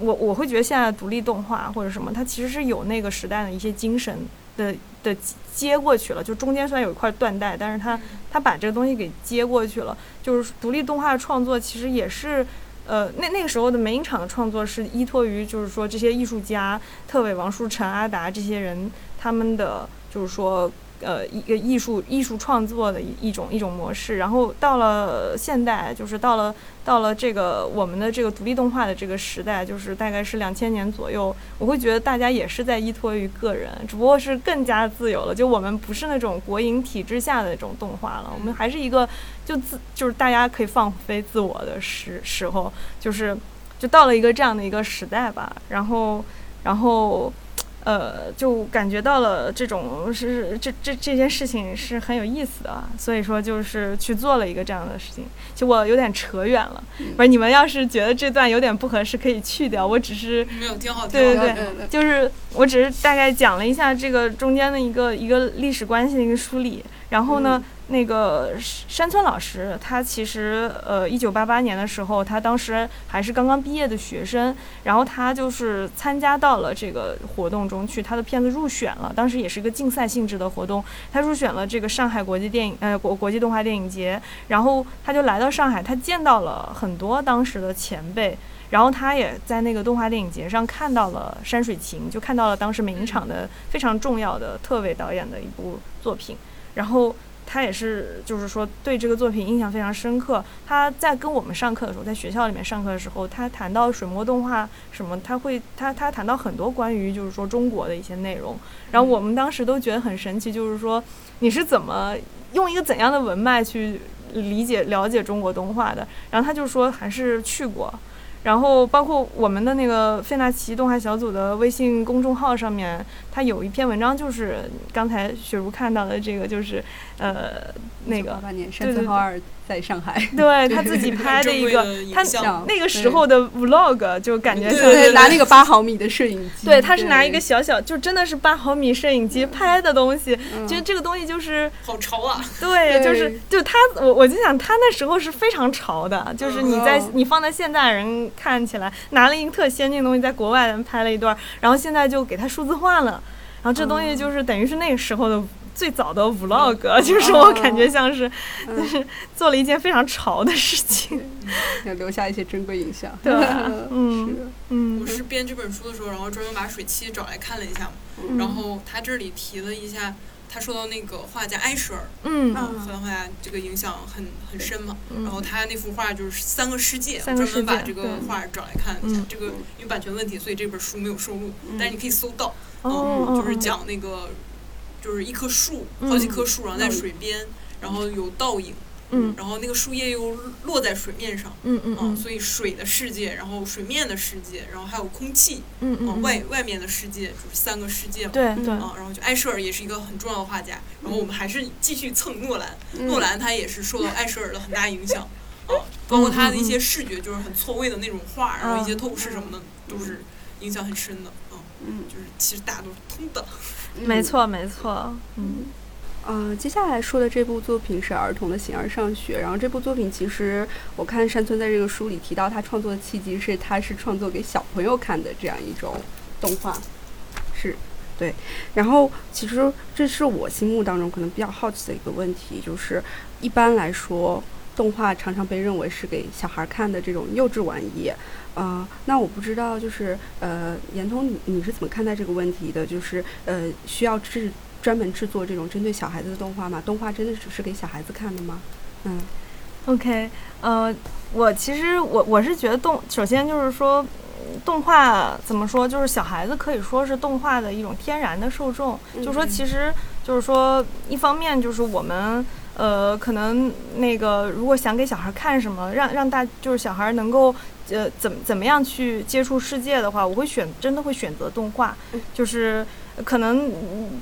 S1: 我我会觉得现在独立动画或者什么，它其实是有那个时代的一些精神的的接过去了，就中间虽然有一块断代，但是它它把这个东西给接过去了，就是独立动画创作其实也是。呃，那那个时候的美影厂的创作是依托于，就是说这些艺术家特伟、王书成、阿达这些人他们的，就是说呃一个艺术艺术创作的一一种一种模式。然后到了现代，就是到了到了这个我们的这个独立动画的这个时代，就是大概是两千年左右，我会觉得大家也是在依托于个人，只不过是更加自由了。就我们不是那种国营体制下的那种动画了，我们还是一个就自就是大家可以放飞自我的时时候，就是就到了一个这样的一个时代吧。然后然后。呃，就感觉到了这种是这这这件事情是很有意思的，所以说就是去做了一个这样的事情。其实我有点扯远了，不是你们要是觉得这段有点不合适，可以去掉。我只是
S2: 没有挺好，
S1: 对对对，就是我只是大概讲了一下这个中间的一个一个历史关系的一个梳理，然后呢。那个山村老师，他其实呃，一九八八年的时候，他当时还是刚刚毕业的学生，然后他就是参加到了这个活动中去，他的片子入选了，当时也是一个竞赛性质的活动，他入选了这个上海国际电影呃国国际动画电影节，然后他就来到上海，他见到了很多当时的前辈，然后他也在那个动画电影节上看到了山水情，就看到了当时美影厂的非常重要的特委导演的一部作品，然后。他也是，就是说对这个作品印象非常深刻。他在跟我们上课的时候，在学校里面上课的时候，他谈到水墨动画什么，他会他他谈到很多关于就是说中国的一些内容。然后我们当时都觉得很神奇，就是说你是怎么用一个怎样的文脉去理解了解中国动画的？然后他就说还是去过。然后包括我们的那个费纳奇动画小组的微信公众号上面，他有一篇文章，就是刚才雪茹看到的这个，就是呃那个
S3: 对对对。在上海，
S1: 对他自己拍的一个，他那个时候的 vlog 就感觉
S3: 像拿那个八毫米的摄影机，
S1: 对，他是拿一个小小，就真的是八毫米摄影机拍的东西。其实这个东西就是
S2: 好潮啊！
S1: 对，就是就他，我我就想他那时候是非常潮的，就是你在你放在现在人看起来，拿了一个特先进的东西，在国外人拍了一段，然后现在就给他数字化了，然后这东西就是等于是那个时候的。最早的 vlog 就是我感觉像是，就 是做了一件非常潮的事情，
S3: 要留下一些珍贵影像。
S1: 对，嗯嗯。
S2: 我是编这本书的时候，然后专门把水七找来看了一下嘛，然后他这里提了一下，他说到那个画家埃舍尔，
S1: 嗯，
S2: 荷兰画家这个影响很很深嘛，然后他那幅画就是三个世界，专门把这个画找来看了一下，这个因为版权问题，所以这本书没有收录，但是你可以搜到，嗯，就是讲那个。就是一棵树，好几棵树，然后在水边，然后有倒影，
S1: 嗯，
S2: 然后那个树叶又落在水面上，
S1: 嗯嗯，
S2: 啊，所以水的世界，然后水面的世界，然后还有空气，
S1: 嗯嗯，
S2: 外外面的世界就是三个世界嘛，
S1: 对对，
S2: 啊，然后就埃舍尔也是一个很重要的画家，然后我们还是继续蹭诺兰，诺兰他也是受到埃舍尔的很大影响，啊，包括他的一些视觉就是很错位的那种画，然后一些透视什么的都是影响很深的，啊，嗯，就是其实大家都是通的。
S1: 没错，没错。嗯，
S3: 呃，接下来说的这部作品是《儿童的形而上学》。然后这部作品其实我看山村在这个书里提到，他创作的契机是他是创作给小朋友看的这样一种动画，是对。然后其实这是我心目当中可能比较好奇的一个问题，就是一般来说，动画常常被认为是给小孩看的这种幼稚玩意。啊，那我不知道，就是呃，严通，你你是怎么看待这个问题的？就是呃，需要制专门制作这种针对小孩子的动画吗？动画真的只是给小孩子看的吗？嗯
S1: ，OK，呃，我其实我我是觉得动，首先就是说，动画怎么说，就是小孩子可以说是动画的一种天然的受众。就说其实就是说，一方面就是我们呃，可能那个如果想给小孩看什么，让让大就是小孩能够。呃，怎么怎么样去接触世界的话，我会选，真的会选择动画，就是可能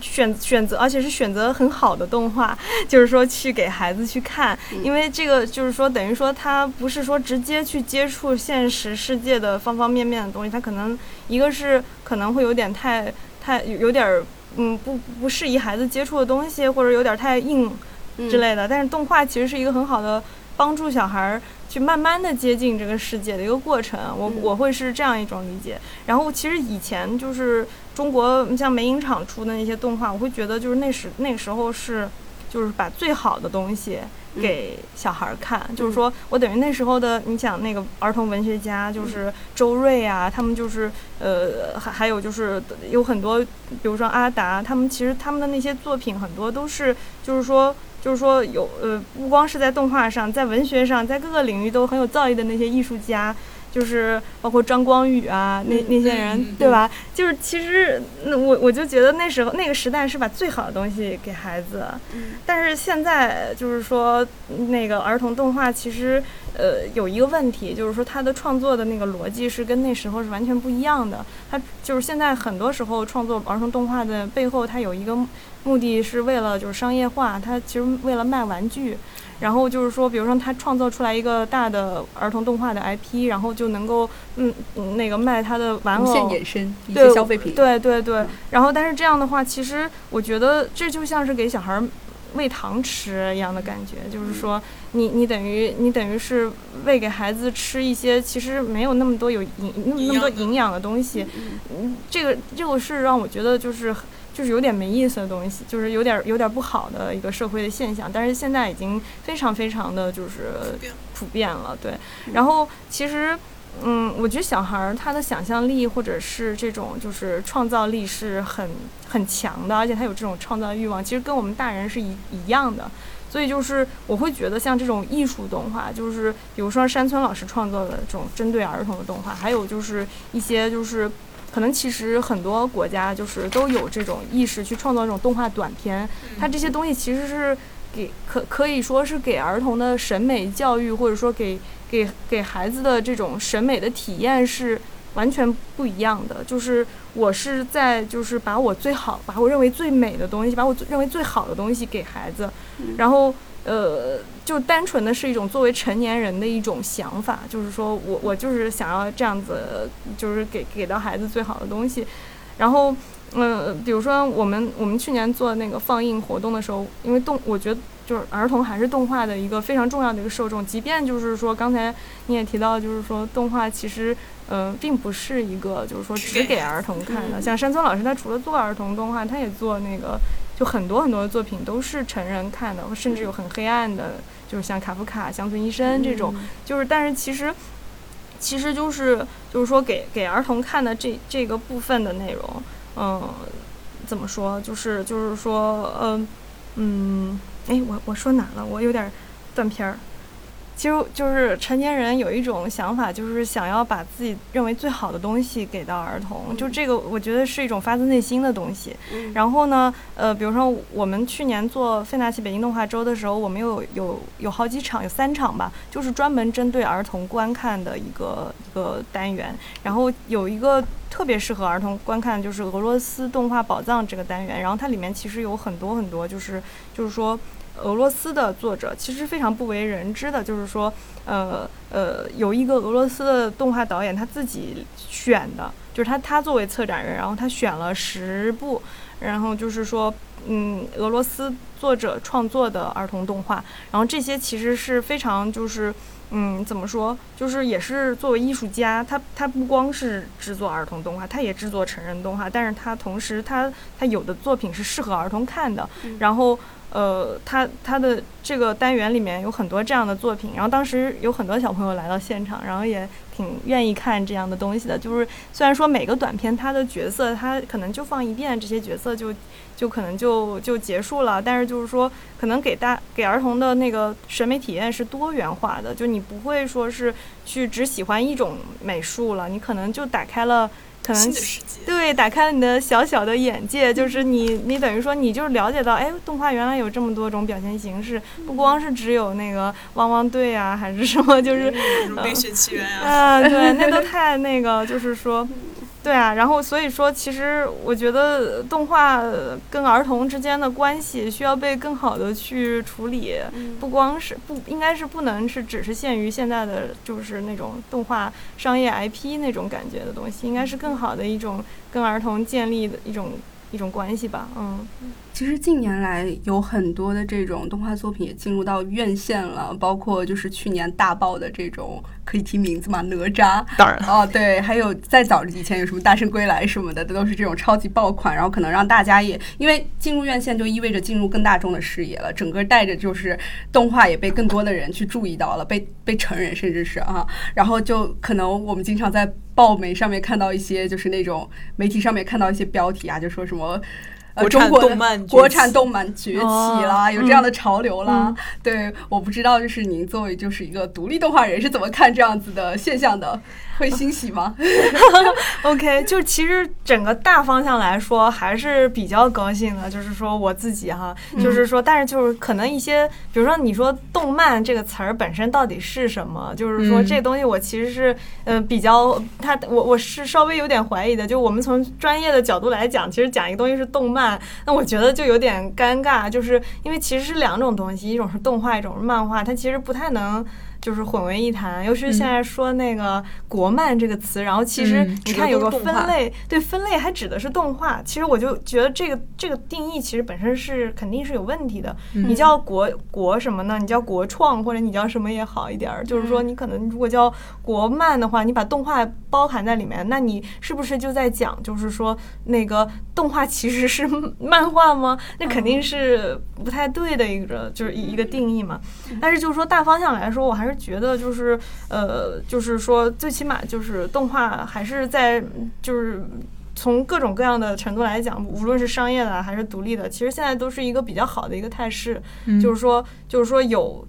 S1: 选选择，而且是选择很好的动画，就是说去给孩子去看，因为这个就是说等于说他不是说直接去接触现实世界的方方面面的东西，他可能一个是可能会有点太太有点儿嗯不不适宜孩子接触的东西，或者有点太硬之类的，但是动画其实是一个很好的帮助小孩儿。去慢慢的接近这个世界的一个过程，我我会是这样一种理解。然后其实以前就是中国像美影厂出的那些动画，我会觉得就是那时那个时候是就是把最好的东西给小孩儿看，就是说我等于那时候的，你想那个儿童文学家，就是周瑞啊，他们就是呃，还还有就是有很多，比如说阿达，他们其实他们的那些作品很多都是，就是说。就是说有呃，不光是在动画上，在文学上，在各个领域都很有造诣的那些艺术家，就是包括张光宇啊，那那些人，对吧？就是其实那我我就觉得那时候那个时代是把最好的东西给孩子，但是现在就是说那个儿童动画其实呃有一个问题，就是说它的创作的那个逻辑是跟那时候是完全不一样的。它就是现在很多时候创作儿童动画的背后，它有一个。目的是为了就是商业化，他其实为了卖玩具，然后就是说，比如说他创造出来一个大的儿童动画的 IP，然后就能够嗯那个卖他的玩偶，
S3: 无限衍生一些消费品。
S1: 对对对，然后但是这样的话，其实我觉得这就像是给小孩喂糖吃一样的感觉，就是说你你等于你等于是喂给孩子吃一些其实没有那么多有营那么那么多营养的东西，嗯，这个这个是让我觉得就是。就是有点没意思的东西，就是有点有点不好的一个社会的现象，但是现在已经非常非常的就是普遍了，对。然后其实，嗯，我觉得小孩儿他的想象力或者是这种就是创造力是很很强的，而且他有这种创造欲望，其实跟我们大人是一一样的。所以就是我会觉得像这种艺术动画，就是比如说山村老师创作的这种针对儿童的动画，还有就是一些就是。可能其实很多国家就是都有这种意识去创造这种动画短片，它这些东西其实是给可可以说是给儿童的审美教育，或者说给给给孩子的这种审美的体验是完全不一样的。就是我是在就是把我最好，把我认为最美的东西，把我认为最好的东西给孩子，然后。呃，就单纯的是一种作为成年人的一种想法，就是说我我就是想要这样子，就是给给到孩子最好的东西。然后，嗯，比如说我们我们去年做那个放映活动的时候，因为动，我觉得就是儿童还是动画的一个非常重要的一个受众。即便就是说刚才你也提到，就是说动画其实，嗯，并不是一个就是说只给儿童看的。像山村老师，他除了做儿童动画，他也做那个。就很多很多的作品都是成人看的，甚至有很黑暗的，就是像卡夫卡《乡村医生》这种，就是但是其实，其实就是就是说给给儿童看的这这个部分的内容，嗯，怎么说？就是就是说，嗯嗯，哎，我我说哪了？我有点断片儿。其实就是成年人有一种想法，就是想要把自己认为最好的东西给到儿童，就这个我觉得是一种发自内心的东西。然后呢，呃，比如说我们去年做费纳奇北京动画周的时候，我们有有有好几场，有三场吧，就是专门针对儿童观看的一个一个单元。然后有一个特别适合儿童观看，就是俄罗斯动画宝藏这个单元。然后它里面其实有很多很多，就是就是说。俄罗斯的作者其实非常不为人知的，就是说，呃呃，有一个俄罗斯的动画导演他自己选的，就是他他作为策展人，然后他选了十部，然后就是说，嗯，俄罗斯作者创作的儿童动画，然后这些其实是非常就是，嗯，怎么说，就是也是作为艺术家，他他不光是制作儿童动画，他也制作成人动画，但是他同时他他有的作品是适合儿童看的，然后。呃，他他的这个单元里面有很多这样的作品，然后当时有很多小朋友来到现场，然后也挺愿意看这样的东西的。就是虽然说每个短片它的角色，它可能就放一遍，这些角色就就可能就就结束了，但是就是说，可能给大给儿童的那个审美体验是多元化的，就你不会说是去只喜欢一种美术了，你可能就打开了。可能对，打开了你的小小的眼界，就是你，你等于说，你就是了解到，哎，动画原来有这么多种表现形式，不光是只有那个汪汪队啊，还是什么，就是
S2: 冰雪奇缘
S1: 啊，对，那都太那个，就是说。对啊，然后所以说，其实我觉得动画跟儿童之间的关系需要被更好的去处理，不光是不应该是不能是只是限于现在的就是那种动画商业 IP 那种感觉的东西，应该是更好的一种跟儿童建立的一种一种关系吧，嗯。
S3: 其实近年来有很多的这种动画作品也进入到院线了，包括就是去年大爆的这种可以提名字吗？哪吒，
S4: 当然
S3: 哦，对，还有再早以前有什么大圣归来什么的，都是这种超级爆款，然后可能让大家也因为进入院线就意味着进入更大众的视野了，整个带着就是动画也被更多的人去注意到了，被被成人甚至是啊，然后就可能我们经常在报媒上面看到一些就是那种媒体上面看到一些标题啊，就说什么。呃，中国
S4: 动漫崛
S3: 国产
S4: 起
S3: 动漫崛起啦，
S1: 哦
S3: 有这样的潮流啦。对，我不知道，就是您作为就是一个独立动画人是怎么看这样子的现象的？会欣喜吗？
S1: OK，就其实整个大方向来说还是比较高兴的，就是说我自己哈，就是说，但是就是可能一些，比如说你说动漫这个词儿本身到底是什么，就是说
S4: 嗯
S1: 这东西我其实是呃比较它我我是稍微有点怀疑的，就我们从专业的角度来讲，其实讲一个东西是动漫，那我觉得就有点尴尬，就是因为其实是两种东西，一种是动画，一种是漫画，它其实不太能。就是混为一谈，尤其是现在说那个“国漫”这个词，然后其实
S4: 嗯
S1: 你看有个分类，对分类还指的是动画。其实我就觉得这个这个定义其实本身是肯定是有问题的。你叫国国什么呢？你叫国创或者你叫什么也好一点儿。就是说你可能如果叫国漫的话，你把动画包含在里面，那你是不是就在讲就是说那个动画其实是 漫画吗？那肯定是不太对的一个就是一一个定义嘛。但是就是说大方向来说，我还是觉得就是呃，就是说最起码就是动画还是在就是。从各种各样的程度来讲，无论是商业的还是独立的，其实现在都是一个比较好的一个态势。就是说，就是说有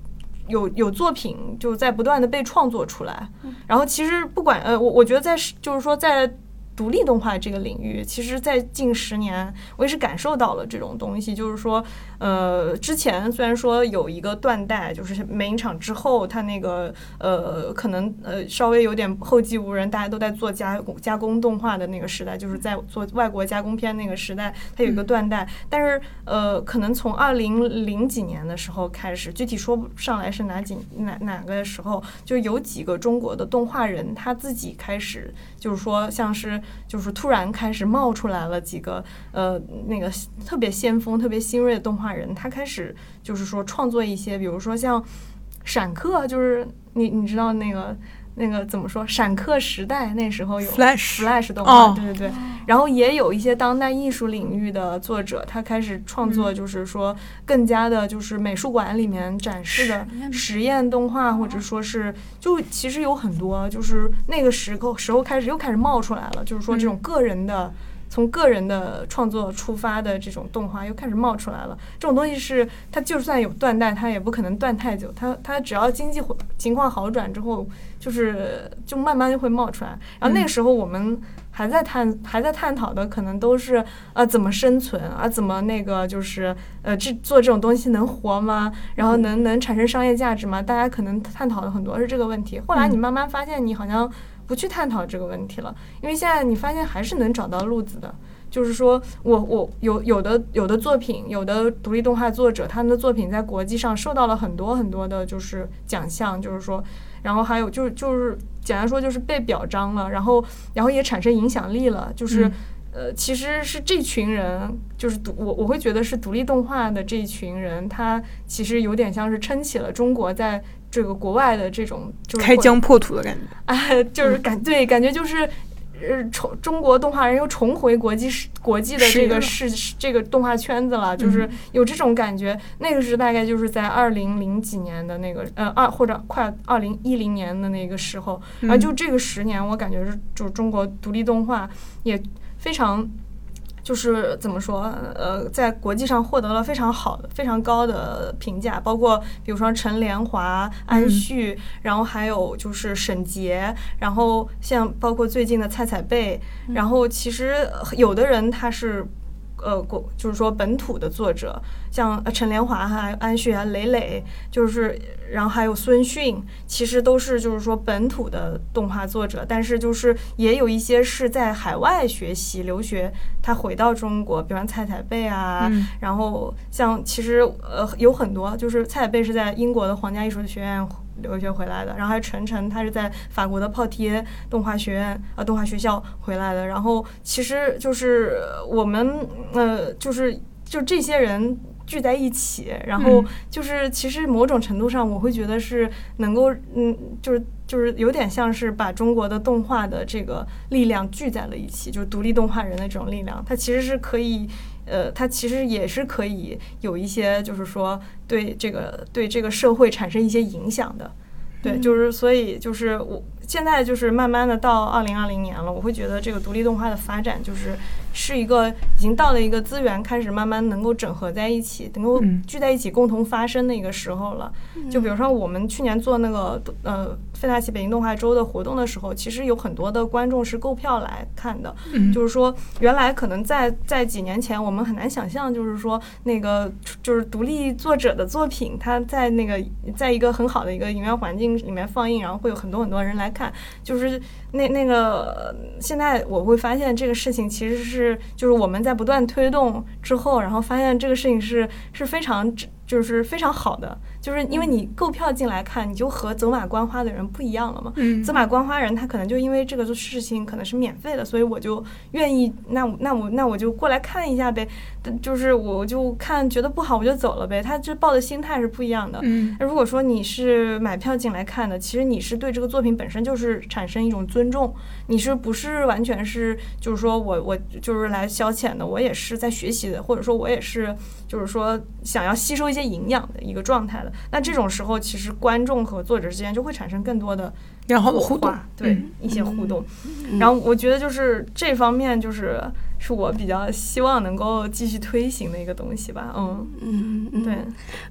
S1: 有有作品就在不断的被创作出来。然后其实不管呃，我我觉得在就是说在。独立动画这个领域，其实，在近十年，我也是感受到了这种东西。就是说，呃，之前虽然说有一个断代，就是美影厂之后，它那个呃，可能呃稍微有点后继无人，大家都在做加工加工动画的那个时代，就是在做外国加工片那个时代，它有一个断代。但是呃，可能从二零零几年的时候开始，具体说不上来是哪几哪哪个时候，就有几个中国的动画人他自己开始，就是说像是就是突然开始冒出来了几个呃那个特别先锋、特别新锐的动画人，他开始就是说创作一些，比如说像闪客，就是你你知道那个。那个怎么说？闪客时代那时候有
S4: Flash
S1: Flash 动画，
S4: 哦
S1: 对对对。然后也有一些当代艺术领域的作者，他开始创作，就是说更加的，就是美术馆里面展示的实验动画，或者说是就其实有很多，就是那个时候时候开始又开始冒出来了，就是说这种个人的。从个人的创作出发的这种动画又开始冒出来了。这种东西是它就算有断代，它也不可能断太久。它它只要经济情况好转之后，就是就慢慢就会冒出来。然后那个时候我们还在探还在探讨的可能都是呃怎么生存啊，怎么那个就是呃这做这种东西能活吗？然后能能产生商业价值吗？大家可能探讨的很多是这个问题。后来你慢慢发现，你好像。不去探讨这个问题了，因为现在你发现还是能找到路子的。就是说我我有有的有的作品，有的独立动画作者，他们的作品在国际上受到了很多很多的，就是奖项，就是说，然后还有就是就是简单说就是被表彰了，然后然后也产生影响力了，就是。
S4: 嗯
S1: 呃，其实是这群人，就是独我我会觉得是独立动画的这一群人，他其实有点像是撑起了中国在这个国外的这种就是
S4: 开疆破土的感觉。
S1: 啊，就是感对，感觉就是。呃，重中国动画人又重回国际视国际的这个世这个动画圈子了，就是有这种感觉。那个是大概就是在二零零几年的那个呃二或者快二零一零年的那个时候，然后就这个十年，我感觉是就是中国独立动画也非常。就是怎么说，呃，在国际上获得了非常好的、非常高的评价，包括比如说陈莲华、安旭，然后还有就是沈杰，然后像包括最近的蔡彩贝，然后其实有的人他是。呃，国就是说本土的作者，像陈莲华还有安旭啊、磊磊，就是然后还有孙迅，其实都是就是说本土的动画作者，但是就是也有一些是在海外学习留学，他回到中国，比方蔡彩贝啊，
S4: 嗯
S1: 然后像其实呃有很多，就是蔡彩贝是在英国的皇家艺术学院。留学回来的，然后还有晨晨，他是在法国的泡贴动画学院呃动画学校回来的。然后其实就是我们呃就是就这些人聚在一起，然后就是其实某种程度上，我会觉得是能够，嗯，就是就是有点像是把中国的动画的这个力量聚在了一起，就是独立动画人的这种力量，它其实是可以，呃，它其实也是可以有一些，就是说对这个对这个社会产生一些影响的，对，就是所以就是我现在就是慢慢的到二零二零年了，我会觉得这个独立动画的发展就是。是一个已经到了一个资源开始慢慢能够整合在一起，能够聚在一起共同发声的一个时候了。就比如说我们去年做那个呃费纳奇北京动画周的活动的时候，其实有很多的观众是购票来看的。就是说原来可能在在几年前我们很难想象，就是说那个就是独立作者的作品，他在那个在一个很好的一个影院环境里面放映，然后会有很多很多人来看。就是那那个现在我会发现这个事情其实是。就是我们在不断推动之后，然后发现这个事情是是非常，就是非常好的。就是因为你购票进来看，你就和走马观花的人不一样了嘛。走马观花人他可能就因为这个事情可能是免费的，所以我就愿意，那那我那我就过来看一下呗。就是我就看觉得不好我就走了呗。他这抱的心态是不一样的。那如果说你是买票进来看的，其实你是对这个作品本身就是产生一种尊重，你是不是完全是就是说我我就是来消遣的，我也是在学习的，或者说我也是就是说想要吸收一些营养的一个状态的。那这种时候，其实观众和作者之间就会产生更多的
S4: 然后互动，
S1: 对一些互动。然后我觉得就是这方面，就是是我比较希望能够继续推行的一个东西吧。
S3: 嗯嗯，
S1: 对。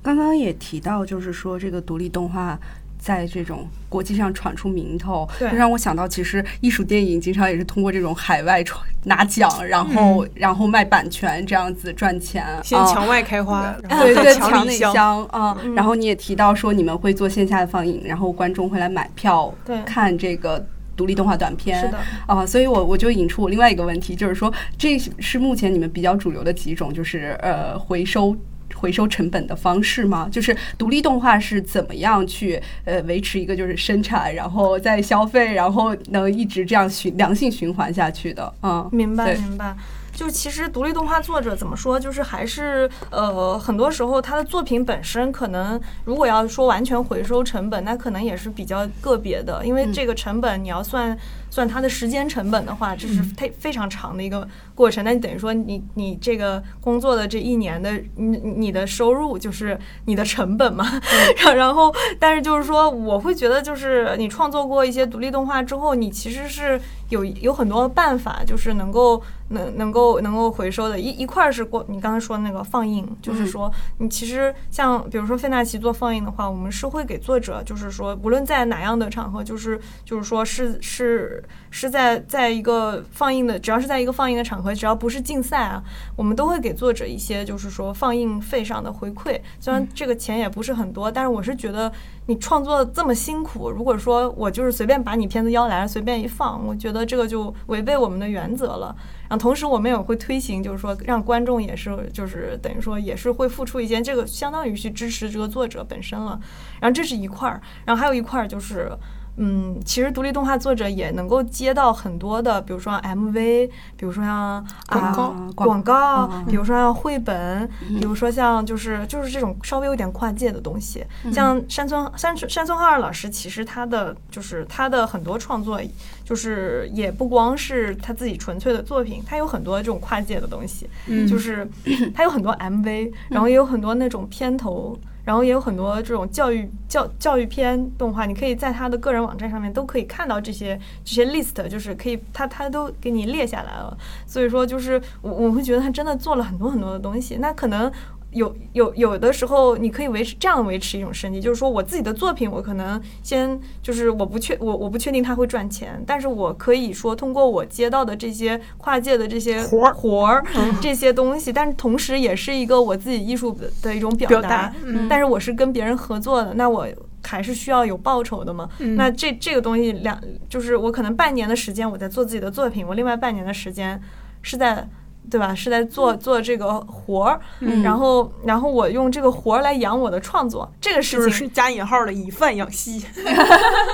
S3: 刚刚也提到，就是说这个独立动画。在这种国际上闯出名头，就让我想到，其实艺术电影经常也是通过这种海外闯拿奖，然后然后卖版权这样子赚钱。
S4: 先墙外开花，
S3: 对对，
S4: 墙
S3: 内香啊。然后你也提到说，你们会做线下的放映，然后观众会来买票看这个独立动画短片。
S1: 是的
S3: 啊，所以我我就引出我另外一个问题，就是说，这是目前你们比较主流的几种，就是呃回收。回收成本的方式吗？就是独立动画是怎么样去呃维持一个就是生产，然后再消费，然后能一直这样循良性循环下去的？嗯，
S1: 明白明白。就其实独立动画作者怎么说，就是还是呃，很多时候他的作品本身可能，如果要说完全回收成本，那可能也是比较个别的，因为这个成本你要算算它的时间成本的话，这是非非常长的一个过程。那你等于说你你这个工作的这一年的你你的收入就是你的成本嘛。然后，但是就是说，我会觉得就是你创作过一些独立动画之后，你其实是。有有很多办法，就是能够能能够能够回收的。一一块儿是过你刚才说的那个放映，就是说你其实像比如说费纳奇做放映的话，我们是会给作者，就是说无论在哪样的场合，就是就是说是是是在在一个放映的，只要是在一个放映的场合，只要不是竞赛啊，我们都会给作者一些就是说放映费上的回馈。虽然这个钱也不是很多，但是我是觉得你创作这么辛苦，如果说我就是随便把你片子邀来随便一放，我觉得。这个就违背我们的原则了。然后同时我们也会推行，就是说让观众也是，就是等于说也是会付出一些，这个相当于去支持这个作者本身了。然后这是一块儿，然后还有一块儿就是。嗯，其实独立动画作者也能够接到很多的，比如说 MV，比如说像
S4: 广告
S1: 广告，比如说像绘本，比如说像就是就是这种稍微有点跨界的东西。像山村山村山村浩二老师，其实他的就是他的很多创作，就是也不光是他自己纯粹的作品，他有很多这种跨界的东西，就是 他有很多 MV，然后也有很多那种片头。然后也有很多这种教育教教育片动画，你可以在他的个人网站上面都可以看到这些这些 list，就是可以他他都给你列下来了。所以说，就是我我会觉得他真的做了很多很多的东西。那可能。有有有的时候，你可以维持这样维持一种生计，就是说我自己的作品，我可能先就是我不确我我不确定它会赚钱，但是我可以说通过我接到的这些跨界的这些
S4: 活儿
S1: 活儿这些东西，但是同时也是一个我自己艺术的一种表
S4: 达，
S1: 但是我是跟别人合作的，那我还是需要有报酬的嘛？那这这个东西两就是我可能半年的时间我在做自己的作品，我另外半年的时间是在。对吧？是在做做这个活儿，
S3: 嗯
S1: 然后然后我用这个活儿来养我的创作，这个事情
S2: 就是加引号的以饭养吸，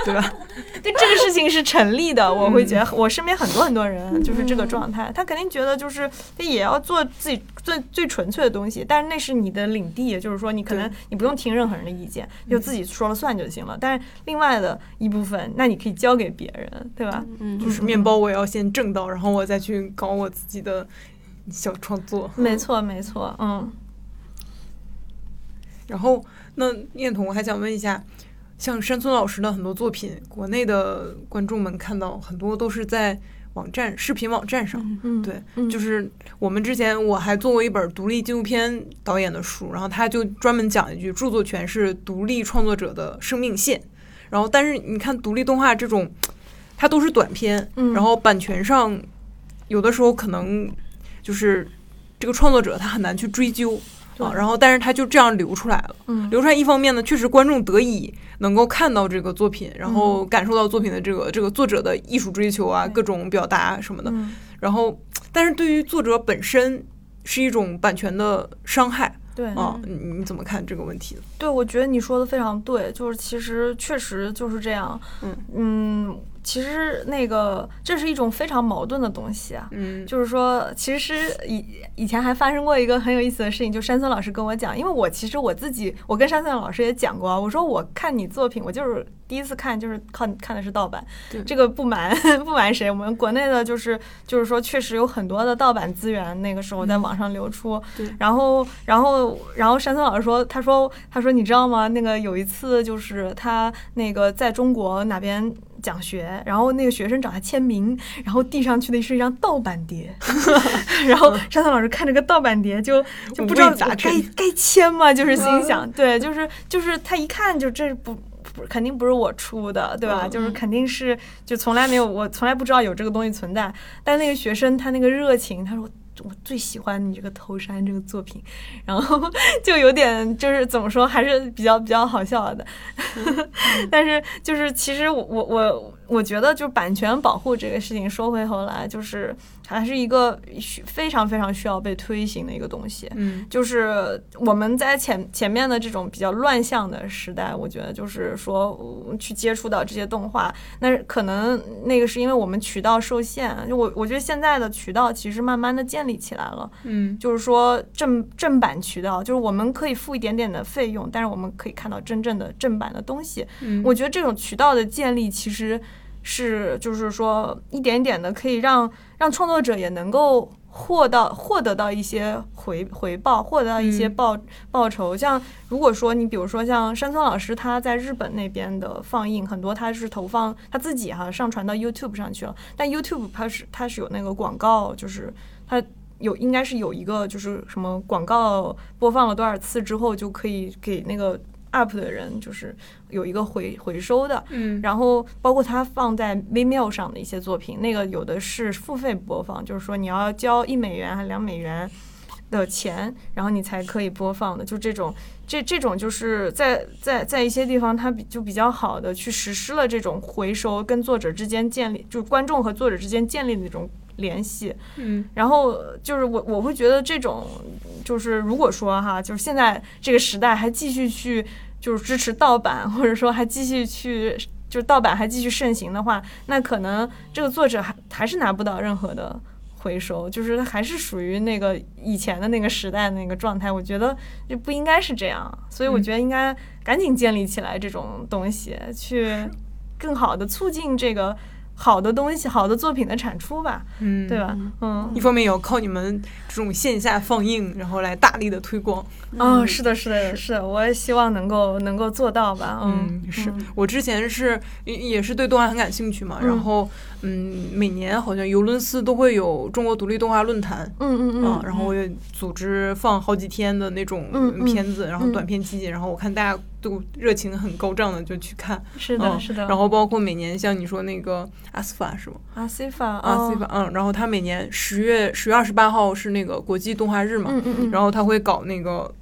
S2: 对吧？
S1: 对这个事情是成立的，我会觉得我身边很多很多人就是这个状态，他肯定觉得就是他也要做自己最最纯粹的东西，但是那是你的领地，就是说你可能你不用听任何人的意见，就自己说了算就行了。但是另外的一部分，那你可以交给别人，对吧？
S3: 嗯
S2: 就是面包我也要先挣到，然后我再去搞我自己的小创作。
S1: 没错，没错，嗯。
S2: 然后，那念童，我还想问一下，像山村老师的很多作品，国内的观众们看到很多都是在网站、视频网站上。
S1: 嗯，
S2: 对，
S1: 嗯
S2: 就是我们之前我还做过一本独立纪录片导演的书，然后他就专门讲一句，著作权是独立创作者的生命线。然后，但是你看独立动画这种，它都是短片，
S1: 嗯
S2: 然后版权上有的时候可能就是这个创作者他很难去追究啊，然后但是他就这样流出来了。
S1: 嗯
S2: 流出来一方面呢，确实观众得以能够看到这个作品，然后感受到作品的这个这个作者的艺术追求啊，各种表达什么的。
S1: 嗯，
S2: 然后，但是对于作者本身是一种版权的伤害
S1: 对
S2: 啊，你你怎么看这个问题？
S1: 对，我觉得你说的非常对，就是其实确实就是这样。
S2: 嗯
S1: 嗯，其实那个这是一种非常矛盾的东西啊。
S2: 嗯
S1: 就是说，其实以以前还发生过一个很有意思的事情，就山村老师跟我讲，因为我其实我自己，我跟山村老师也讲过，我说我看你作品，我就是第一次看就是看看的是盗版
S2: 对，
S1: 这个不瞒 不瞒谁，我们国内的就是就是说确实有很多的盗版资源，那个时候在网上流出，
S2: 对
S1: 然后然后然后山村老师说，他说他说你知道吗？那个有一次就是他那个在中国哪边。讲学，然后那个学生找他签名，然后递上去的是一张盗版碟，然后山村老师看着个盗版碟就就不知道
S2: 五味杂
S1: 该该签吗？就是心想，对，就是就是他一看就这不。不，肯定不是我出的，对吧？
S2: 嗯
S1: 就是肯定是，就从来没有，我从来不知道有这个东西存在。但那个学生他那个热情，他说我最喜欢你这个头山这个作品，然后 就有点就是怎么说，还是比较比较好笑的。但是就是其实我我我我觉得，就版权保护这个事情，说回头来，就是还是一个需非常非常需要被推行的一个东西。
S2: 嗯
S1: 就是我们在前前面的这种比较乱象的时代，我觉得就是说呃去接触到这些动画，那可能那个是因为我们渠道受限。就我我觉得现在的渠道其实慢慢的建立起来了，
S2: 嗯
S1: 就是说正正版渠道，就是我们可以付一点点的费用，但是我们可以看到真正的正版的东西。
S2: 嗯，
S1: 我觉得这种渠道的建立其实是就是说一点点的可以让让创作者也能够获到获得到一些回回报，获得到一些
S2: 嗯
S1: 报、报酬。像如果说你比如说像山村老师他在日本那边的放映，很多他是投放他自己哈、上传到 YouTube 上去了，但 YouTube 它是它是有那个广告，就是它。有应该是有一个就是什么广告播放了多少次之后就可以给那个 up 的人就是有一个回回收的，
S2: 嗯
S1: 然后包括他放在 Vimeo 上的一些作品，那个有的是付费播放，就是说你要交一美元还两美元的钱，然后你才可以播放的，就这种。这这种就是在在在一些地方，它比就比较好的去实施了这种回收，跟作者之间建立，就是观众和作者之间建立的这种联系。
S2: 嗯
S1: 然后就是我我会觉得这种就是如果说哈，就是现在这个时代还继续去就是支持盗版，或者说还继续去就是盗版还继续盛行的话，那可能这个作者还还是拿不到任何的。回收就是它还是属于那个以前的那个时代的那个状态，我觉得就不应该是这样，所以我
S2: 嗯
S1: 觉得应该赶紧建立起来这种东西，去更好的促进这个好的东西、好的作品的产出吧，
S2: 嗯，
S1: 对吧？嗯，
S2: 一方面也要靠你们这种线下放映，然后来大力的推广。
S1: 哦，是的，是的，是。的，我也希望能够能够做到吧。嗯，
S2: 是。
S1: 嗯。
S2: 我之前是也也是对动画很感兴趣嘛，
S1: 嗯。
S2: 然后嗯，每年好像尤伦斯都会有中国独立动画论坛。
S1: 嗯嗯
S2: 啊
S1: 嗯，，
S2: 然后我也组织放好几天的那种片子，然后
S1: 嗯
S2: 短片集锦，然后我看大家都热情很高涨的就去看，
S1: 是的，
S2: 嗯
S1: 是的。
S2: 然后包括每年像你说那个阿斯法是吗？
S1: 阿西法，
S2: 阿斯法，嗯，然后他每年十月十月二十八号是那个国际动画日嘛，
S1: 嗯嗯嗯，
S2: 然后他会搞那个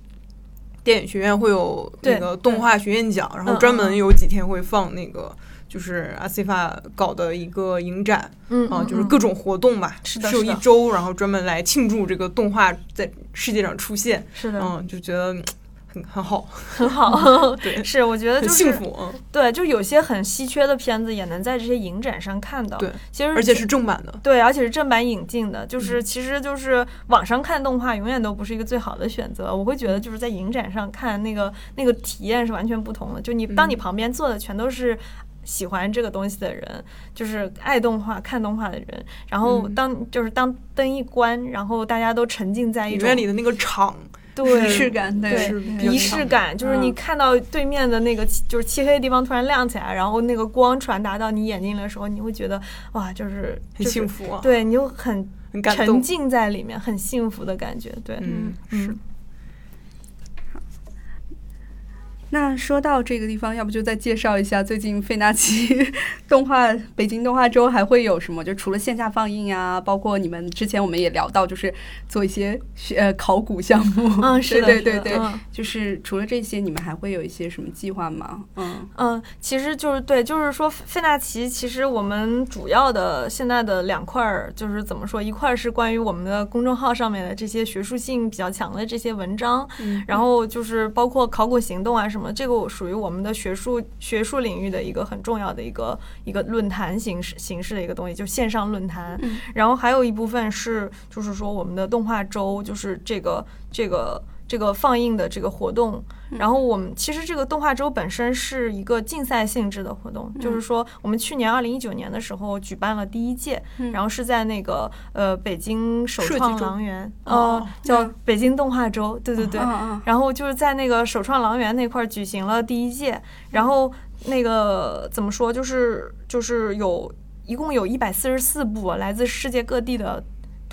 S2: 电影学院会有那个动画学院奖，然后专门有几天会放那个
S4: 就是阿西法搞的一个影展
S1: 嗯
S4: 啊，就是各种活动吧，
S1: 是的是有
S4: 一周，然后专门来庆祝这个动画在世界上出现，
S1: 是的，
S4: 嗯，就觉得嗯很很好，
S1: 很好。
S4: 对，
S1: 是，我觉得
S4: 很
S1: 就是
S4: 幸福，嗯，
S1: 对，就有些很稀缺的片子也能在这些影展上看到。
S4: 对，
S1: 其实
S4: 而且是正版的，
S1: 对，而且是正版引进的，
S4: 嗯
S1: 就是其实就是网上看动画永远都不是一个最好的选择。我会觉得就是在影展上看那个那个体验是完全不同的。就你当你
S4: 嗯
S1: 旁边坐的全都是。喜欢这个东西的人，就是爱动画、看动画的人。然后
S4: 嗯。
S1: 当就是当灯一关，然后大家都沉浸在一种
S4: 影院里的那个场。
S1: 对
S3: 仪式感，
S1: 对。仪式感，就是你
S3: 嗯
S1: 看到对面的那个漆就是漆黑的地方突然亮起来，然后那个光传达到你眼睛的时候，你会觉得哇，就是
S4: 很幸，福啊，
S1: 就是对，你就很沉
S4: 很感动，
S1: 浸在里面，很幸福的感觉。对，
S4: 嗯，
S1: 嗯。
S4: 是。
S3: 那说到这个地方，要不就再介绍一下最近费纳奇 动画北京动画周还会有什么？就除了线下放映啊，包括你们之前我们也聊到，就是做一些呃考古项目。
S1: 嗯，是的，
S3: 对对对就是除了这些，你们还会有一些什么计划吗？嗯
S1: 嗯，其实就是对，就是说费纳奇，其实我们主要的现在的两块儿，就是怎么说，一块儿是关于我们的公众号上面的这些学术性比较强的这些文章，
S3: 嗯
S1: 然后就是包括考古行动啊什么，这个属于我们的学术学术领域的一个很重要的一个一个论坛形式形式的一个东西，就线上论坛。
S3: 嗯
S1: 然后还有一部分是就是说我们的动画周，就是这个这个。这个放映的这个活动，然后我们其实这个动画周本身是一个竞赛性质的活动，就是说我们去年二零一九年的时候举办了第一届，
S3: 嗯。
S1: 然后是在那个呃北京首创狼园，
S4: 哦
S1: 呃叫北京动画周，对对对，然后就是在那个首创狼园那块儿举行了第一届，然后那个怎么说，就是就是有一共有一百四十四部来自世界各地的。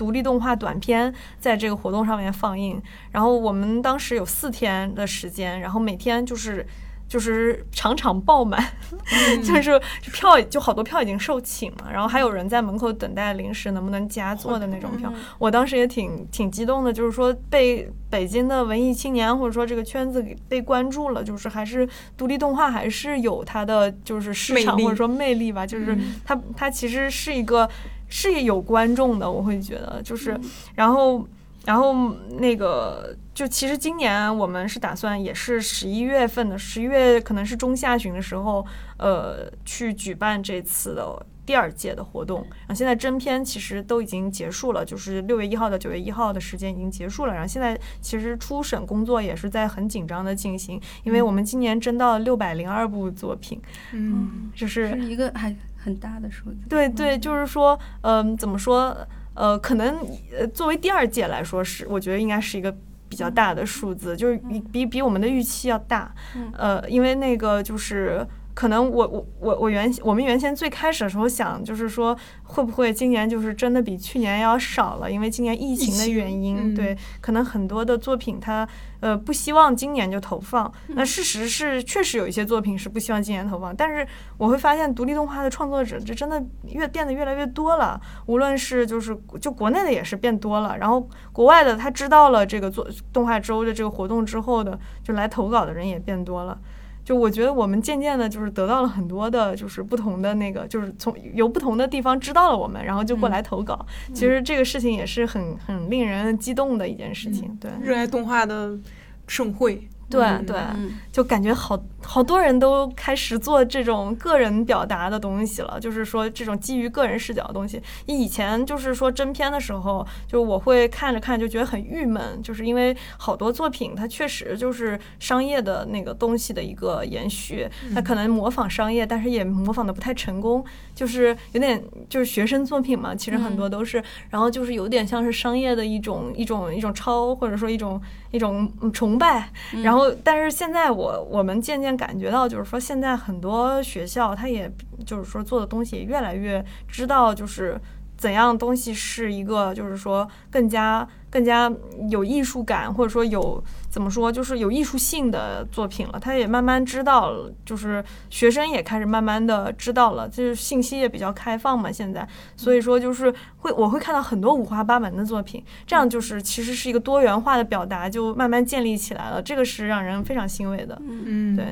S1: 独立动画短片在这个活动上面放映，然后我们当时有四天的时间，然后每天就是就是场场爆满，就是票就好多票已经售罄了，然后还有人在门口等待临时能不能加座的那种票。我当时也挺挺激动的，就是说被北京的文艺青年或者说这个圈子给被关注了，就是还是独立动画还是有它的就是市场或者说魅力吧，就是
S3: 嗯。
S1: 它它其实是一个是有观众的，我会觉得就是
S3: 嗯
S1: 然后。然后那个，就其实今年我们是打算也是十一月份的，十一月可能是中下旬的时候，呃，去举办这次的第二届的活动。然后现在征片其实都已经结束了，就是六月一号到九月一号的时间已经结束了。然后现在其实初审工作也是在很紧张的进行，因为我们今年征到了六百零二部作品，
S4: 嗯，
S1: 就是
S3: 是一个还很大的数字。
S1: 对对，就是说，嗯、怎么说？呃，可能呃，作为第二届来说是，我觉得应该是一个比较大的数字，就是比比比我们的预期要大。
S3: 嗯
S1: 呃，因为那个就是可能我我我我原我们原先最开始的时候想，就是说会不会今年就是真的比去年要少了，因为今年疫情的原因，
S4: 嗯
S1: 对，可能很多的作品它呃不希望今年就投放。那事实是，确实有一些作品是不希望今年投放，但是我会发现独立动画的创作者这真的越变得越来越多了，无论是就是就国内的也是变多了，然后国外的他知道了这个做动画周的这个活动之后的，就来投稿的人也变多了。就我觉得我们渐渐的，就是得到了很多的，就是不同的那个，就是从由不同的地方知道了我们，然后就过来投稿。其实这个事情也是很很令人激动的一件事情。对
S4: 热爱动画的盛会，
S1: 对
S4: 嗯
S1: 对，
S3: 嗯。
S1: 就感觉好好多人都开始做这种个人表达的东西了，就是说这种基于个人视角的东西。以前就是说真片的时候，就我会看着看就觉得很郁闷，就是因为好多作品它确实就是商业的那个东西的一个延续，它可能模仿商业，但是也模仿的不太成功，就是有点就是学生作品嘛，其实很多都是，然后就是有点像是商业的一种一种一种抄，或者说一种一种嗯崇拜，然后，但是现在我我们渐渐感觉到，就是说现在很多学校，他也就是说做的东西也越来越知道，就是怎样东西是一个，就是说更加更加有艺术感，或者说有怎么说，就是有艺术性的作品了。他也慢慢知道了，就是学生也开始慢慢的知道了，就是信息也比较开放嘛，现在，所以说就是会我会看到很多五花八门的作品，这样就是其实是一个多元化的表达，就慢慢建立起来了，这个是让人非常欣慰的。
S4: 嗯，
S1: 对，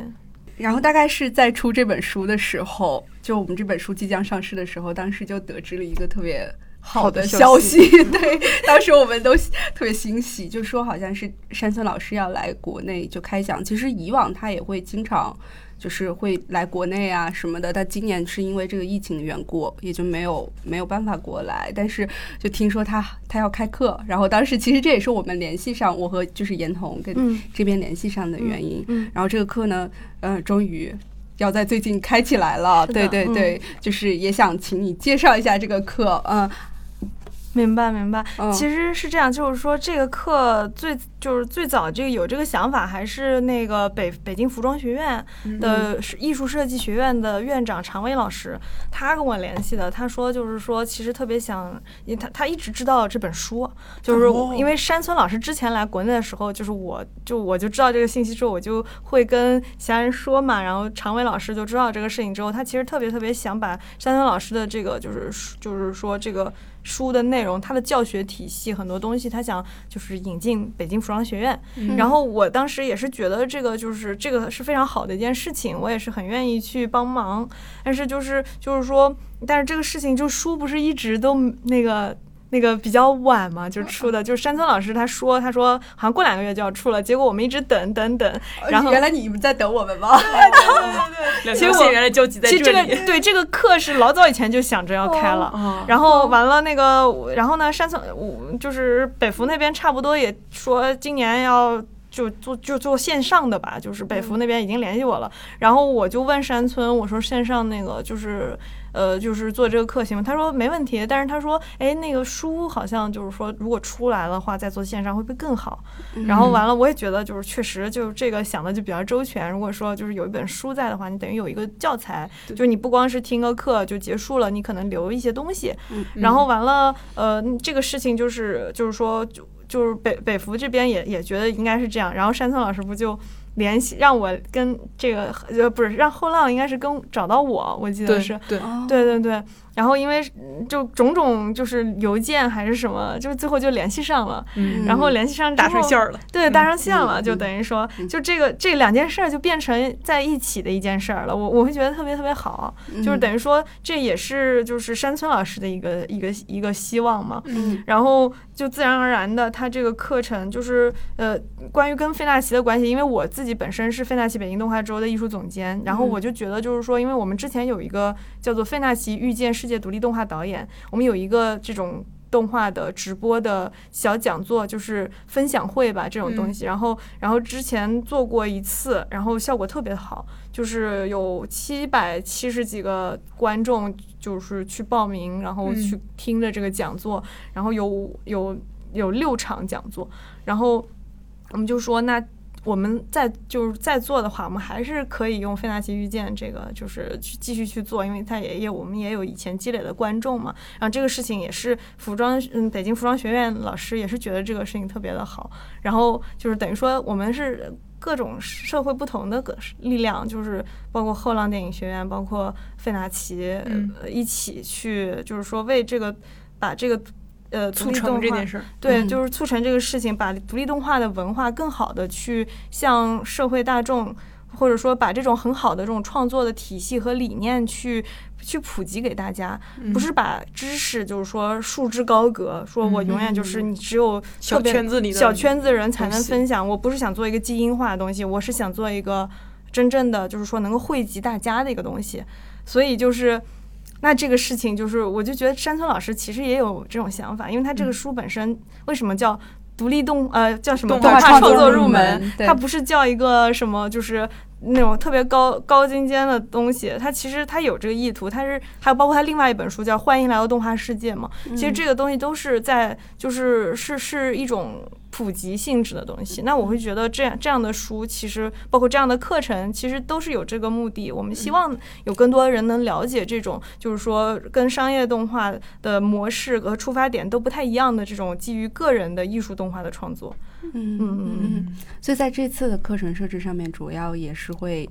S3: 然后大概是在出这本书的时候，就我们这本书即将上市的时候，当时就得知了一个特别好的消息。对，当时我们都特别欣喜，就说好像是山村老师要来国内就开讲。其实以往他也会经常。就是会来国内啊什么的，但今年是因为这个疫情的缘故，也就没有没有办法过来。但是就听说他他要开课，然后当时其实这也是我们联系上我和就是严童跟这边联系上的原因。然后这个课呢，嗯，终于要在最近开起来了。对对对，就是也想请你介绍一下这个课，嗯。
S1: 明白明白，其实是这样，就是说这个课最就是最早这个有这个想法，还是那个北北京服装学院的艺术设计学院的院长常威老师，他跟我联系的。他说就是说，其实特别想，因为他他一直知道这本书，就是因为山村老师之前来国内的时候，就是我就我就知道这个信息之后，我就会跟其他人说嘛。然后常威老师就知道这个事情之后，他其实特别特别想把山村老师的这个就是就是说这个。书的内容，它的教学体系很多东西，他想就是引进北京服装学院。然后我当时也是觉得这个就是这个是非常好的一件事情，我也是很愿意去帮忙。但是就是就是说，但是这个事情就书不是一直都那个。那个比较晚嘛，就出的，就是山村老师他说，他说好像过两个月就要出了，结果我们一直等等等，然后
S3: 原来你们在等我们吗？
S1: 对对对对，
S4: 结果原来在
S1: 这里。其实这个对这个课是老早以前就想着要开了，然后完了那个，然后呢，山村就是北服那边差不多也说今年要就做就做线上的吧，就是北服那边已经联系我了，然后我就问山村，我说线上那个就是。呃，就是做这个课行吗？他说没问题，但是他说，哎，那个书好像就是说，如果出来的话，再做线上会不会更好？然后完了，我也觉得就是确实就是这个想的就比较周全。如果说就是有一本书在的话，你等于有一个教材，就你不光是听个课就结束了，你可能留一些东西。然后完了，呃，这个事情就是就是说就就是北北服这边也也觉得应该是这样。然后山村老师不就。联系让我跟这个呃不是让后浪应该是跟找到我，我记得是
S4: 对
S1: 对对对。然后因为就种种就是邮件还是什么，就最后就联系上了，然后联系上
S4: 打上线了，
S1: 对，搭上线了，就等于说，就这个这两件事儿就变成在一起的一件事儿了。我我会觉得特别特别好，就是等于说这也是就是山村老师的一个一个一个希望嘛。然后就自然而然的，他这个课程就是呃关于跟费纳奇的关系，因为我自己本身是费纳奇北京动画周的艺术总监，然后我就觉得就是说，因为我们之前有一个叫做费纳奇遇见。世界独立动画导演，我们有一个这种动画的直播的小讲座，就是分享会吧，这种东西。然后，然后之前做过一次，然后效果特别好，就是有七百七十几个观众，就是去报名，然后去听了这个讲座，然后有有有六场讲座，然后我们就说那。我们在就是在做的话，我们还是可以用费纳奇遇见这个，就是去继续去做，因为它也也我们也有以前积累的观众嘛。然后这个事情也是服装，嗯，北京服装学院老师也是觉得这个事情特别的好。然后就是等于说，我们是各种社会不同的个力量，就是包括后浪电影学院，包括费纳奇，一起去，就是说为这个把这个。呃，
S4: 促成这件事，
S1: 对，就是促成这个事情，把独立动画的文化更好的去向社会大众，或者说把这种很好的这种创作的体系和理念去去普及给大家，不是把知识就是说束之高阁，说我永远就是你只有
S4: 小圈子里
S1: 小圈子人才能分享。我不是想做一个基因化的东西，我是想做一个真正的就是说能够惠及大家的一个东西，所以就是。那这个事情就是，我就觉得山村老师其实也有这种想法，因为他这个书本身为什么叫独立动呃叫什么
S4: 动画
S1: 创
S3: 作
S1: 入
S3: 门？
S1: 它不是叫一个什么就是那种特别高高精尖的东西，它其实它有这个意图，它是还有包括他另外一本书叫《欢迎来到动画世界》嘛，其实这个东西都是在就是是是一种。普及性质的东西，那我会觉得这样这样的书，其实包括这样的课程，其实都是有这个目的。我们希望有更多人能了解这种，就是说跟商业动画的模式和出发点都不太一样的这种基于个人的艺术动画的创作。
S3: 嗯嗯嗯嗯。所以在这次的课程设置上面，主要也是会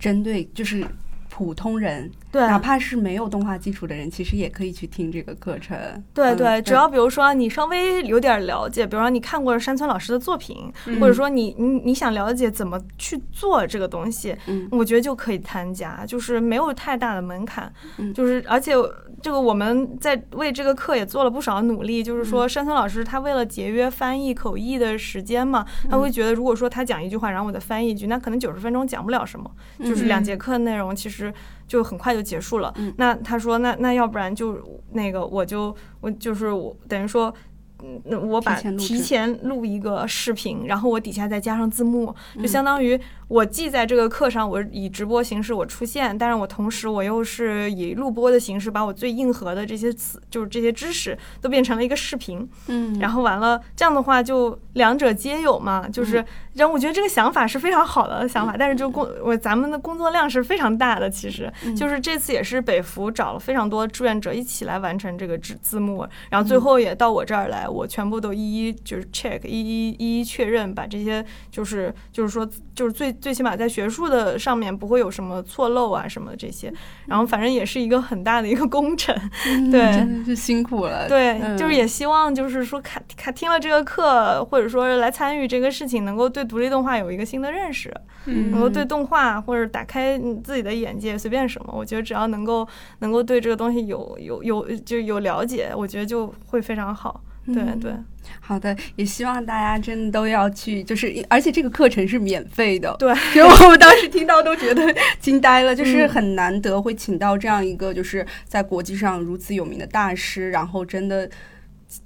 S3: 针对，就是普通人，
S1: 对，
S3: 哪怕是没有动画基础的人，其实也可以去听这个课程。嗯
S1: 对对，只要比如说你稍微有点了解，比如说你看过山村老师的作品，或者说你你你想了解怎么去做这个东西，
S3: 嗯。
S1: 我觉得就可以参加，就是没有太大的门槛，
S3: 嗯。
S1: 就是而且这个我们在为这个课也做了不少努力，就是说山村老师他为了节约翻译口译的时间嘛，他会觉得如果说他讲一句话，然后我再翻译一句，那可能九十分钟讲不了什么，就是两节课内容其实就很快就结束了。
S3: 嗯。
S1: 那他说那那要不然就那个我就我就是我等于说。嗯，那我把
S3: 提前录
S1: 一个视频，然后我底下再加上字幕，
S3: 嗯。
S1: 就相当于我既在这个课上我以直播形式我出现，但是我同时我又是以录播的形式把我最硬核的这些词，就是这些知识都变成了一个视频，
S3: 嗯，
S1: 然后完了这样的话就两者皆有嘛，就是然后我觉得这个想法是非常好的想法，但是就工我咱们的工作量是非常大的，其实就是这次也是北服找了非常多志愿者一起来完成这个字字幕，然后最后也到我这儿来，我全部都一一就是 check 一一一一确认，把这些就是就是说就是最最起码在学术的上面不会有什么错漏啊什么的这些，然后反正也是一个很大的一个工程，对。
S3: 真的是辛苦了。
S1: 对，
S3: 嗯
S1: 就是也希望就是说看看听了这个课，或者说来参与这个事情，能够对独立动画有一个新的认识，
S4: 嗯。
S1: 能够对动画或者打开你自己的眼界，随便什么，我觉得只要能够能够对这个东西有有有就有了解，我觉得就会非常好。对
S3: 嗯。
S1: 对
S3: 好的，也希望大家真的都要去，就是而且这个课程是免费的。
S1: 对，
S3: 其实我们当时听到都觉得惊呆了，就是
S1: 嗯。
S3: 很难得会请到这样一个就是在国际上如此有名的大师，然后真的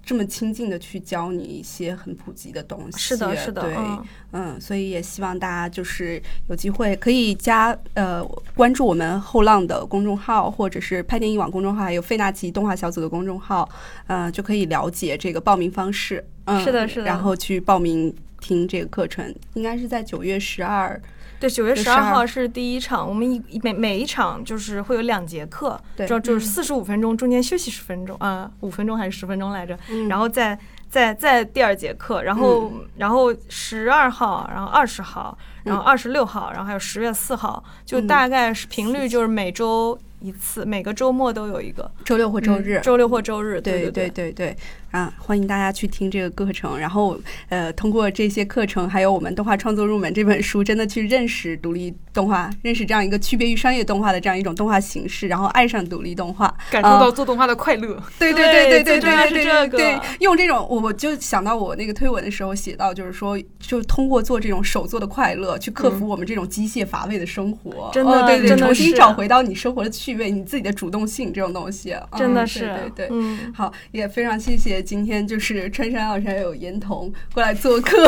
S3: 这么亲近的去教你一些很普及的东西。
S1: 是的，是的，
S3: 对，
S1: 嗯，
S3: 嗯，所以也希望大家就是有机会可以加呃关注我们后浪的公众号，或者是拍电影网公众号，还有费纳奇动画小组的公众号，呃，就可以了解这个报名方式。嗯，
S1: 是的是的
S3: 然后去报名听这个课程，应该是在九月十二。
S1: 对，九月十二号是第一场，我们一一每每一场就是会有两节课，
S3: 对。
S1: 就就是
S3: 嗯。
S1: 四十五分钟，中间休息十分钟，啊、五分钟还是十分钟来着，
S3: 嗯。
S1: 然后再再再第二节课，然后、然后十二号，然后二十号，然后二十六号，然后还有十月四号，就
S3: 嗯。
S1: 大概是频率就是每周一次，每个周末都有一个，
S3: 周六或周日。
S1: 周六或周日，
S3: 对。
S1: 对
S3: 对对对啊！欢迎大家去听这个课程，然后呃，通过这些课程，还有我们《动画创作入门》这本书，真的去认识独立动画，认识这样一个区别于商业动画的这样一种动画形式，然后爱上独立动画，
S4: 感受到做动画的快乐。
S3: 对
S1: 对
S3: 对对对对对对，用这种我我就想到我那个推文的时候写到，就是说，就通过做这种手做的快乐，去克服我们这种机械乏味的生活，
S1: 真的
S3: 呃对对，重新找回到你生活的趣味，你自己的主动性这种东西，嗯
S1: 真的是，
S3: 对对对。
S1: 嗯。
S3: 好，也非常谢谢今天就是川山老师还有严童过来做客，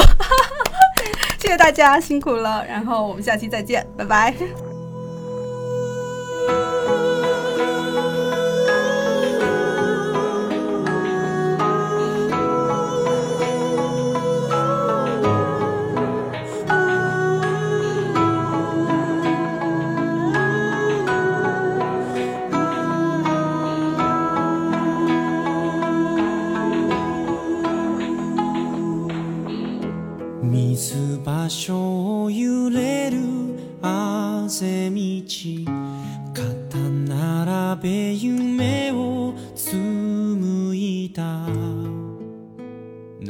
S3: 谢谢大家辛苦了，然后我们下期再见，拜拜。
S5: 水場を揺れるあぜ道肩並べ夢を紡いだ。流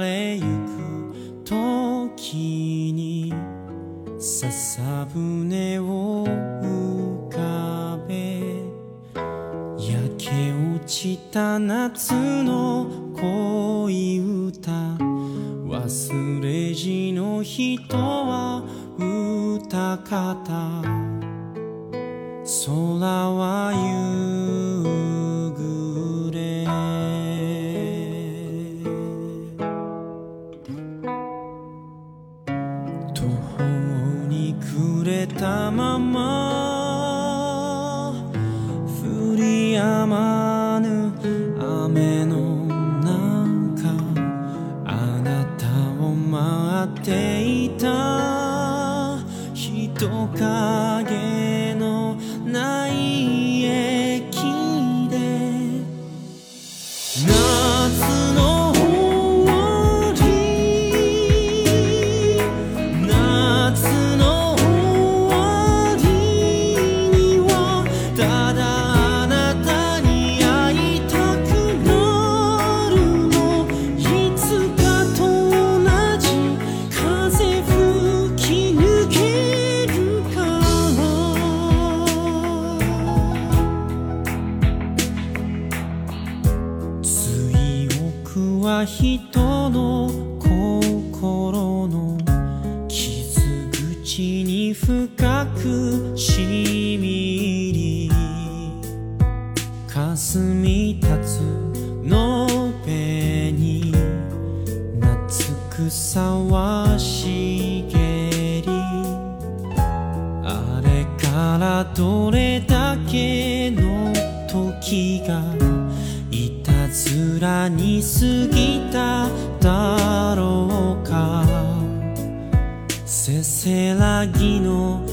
S5: れゆく時に笹舟を浮かべ。焼け落ちた夏の恋歌。忘れじの人は歌方。空は夕暮れ。途方に暮れたまま降り止待っ夏草は茂り。あれからどれだけの時がいたずらに過ぎただろうか。せせらぎの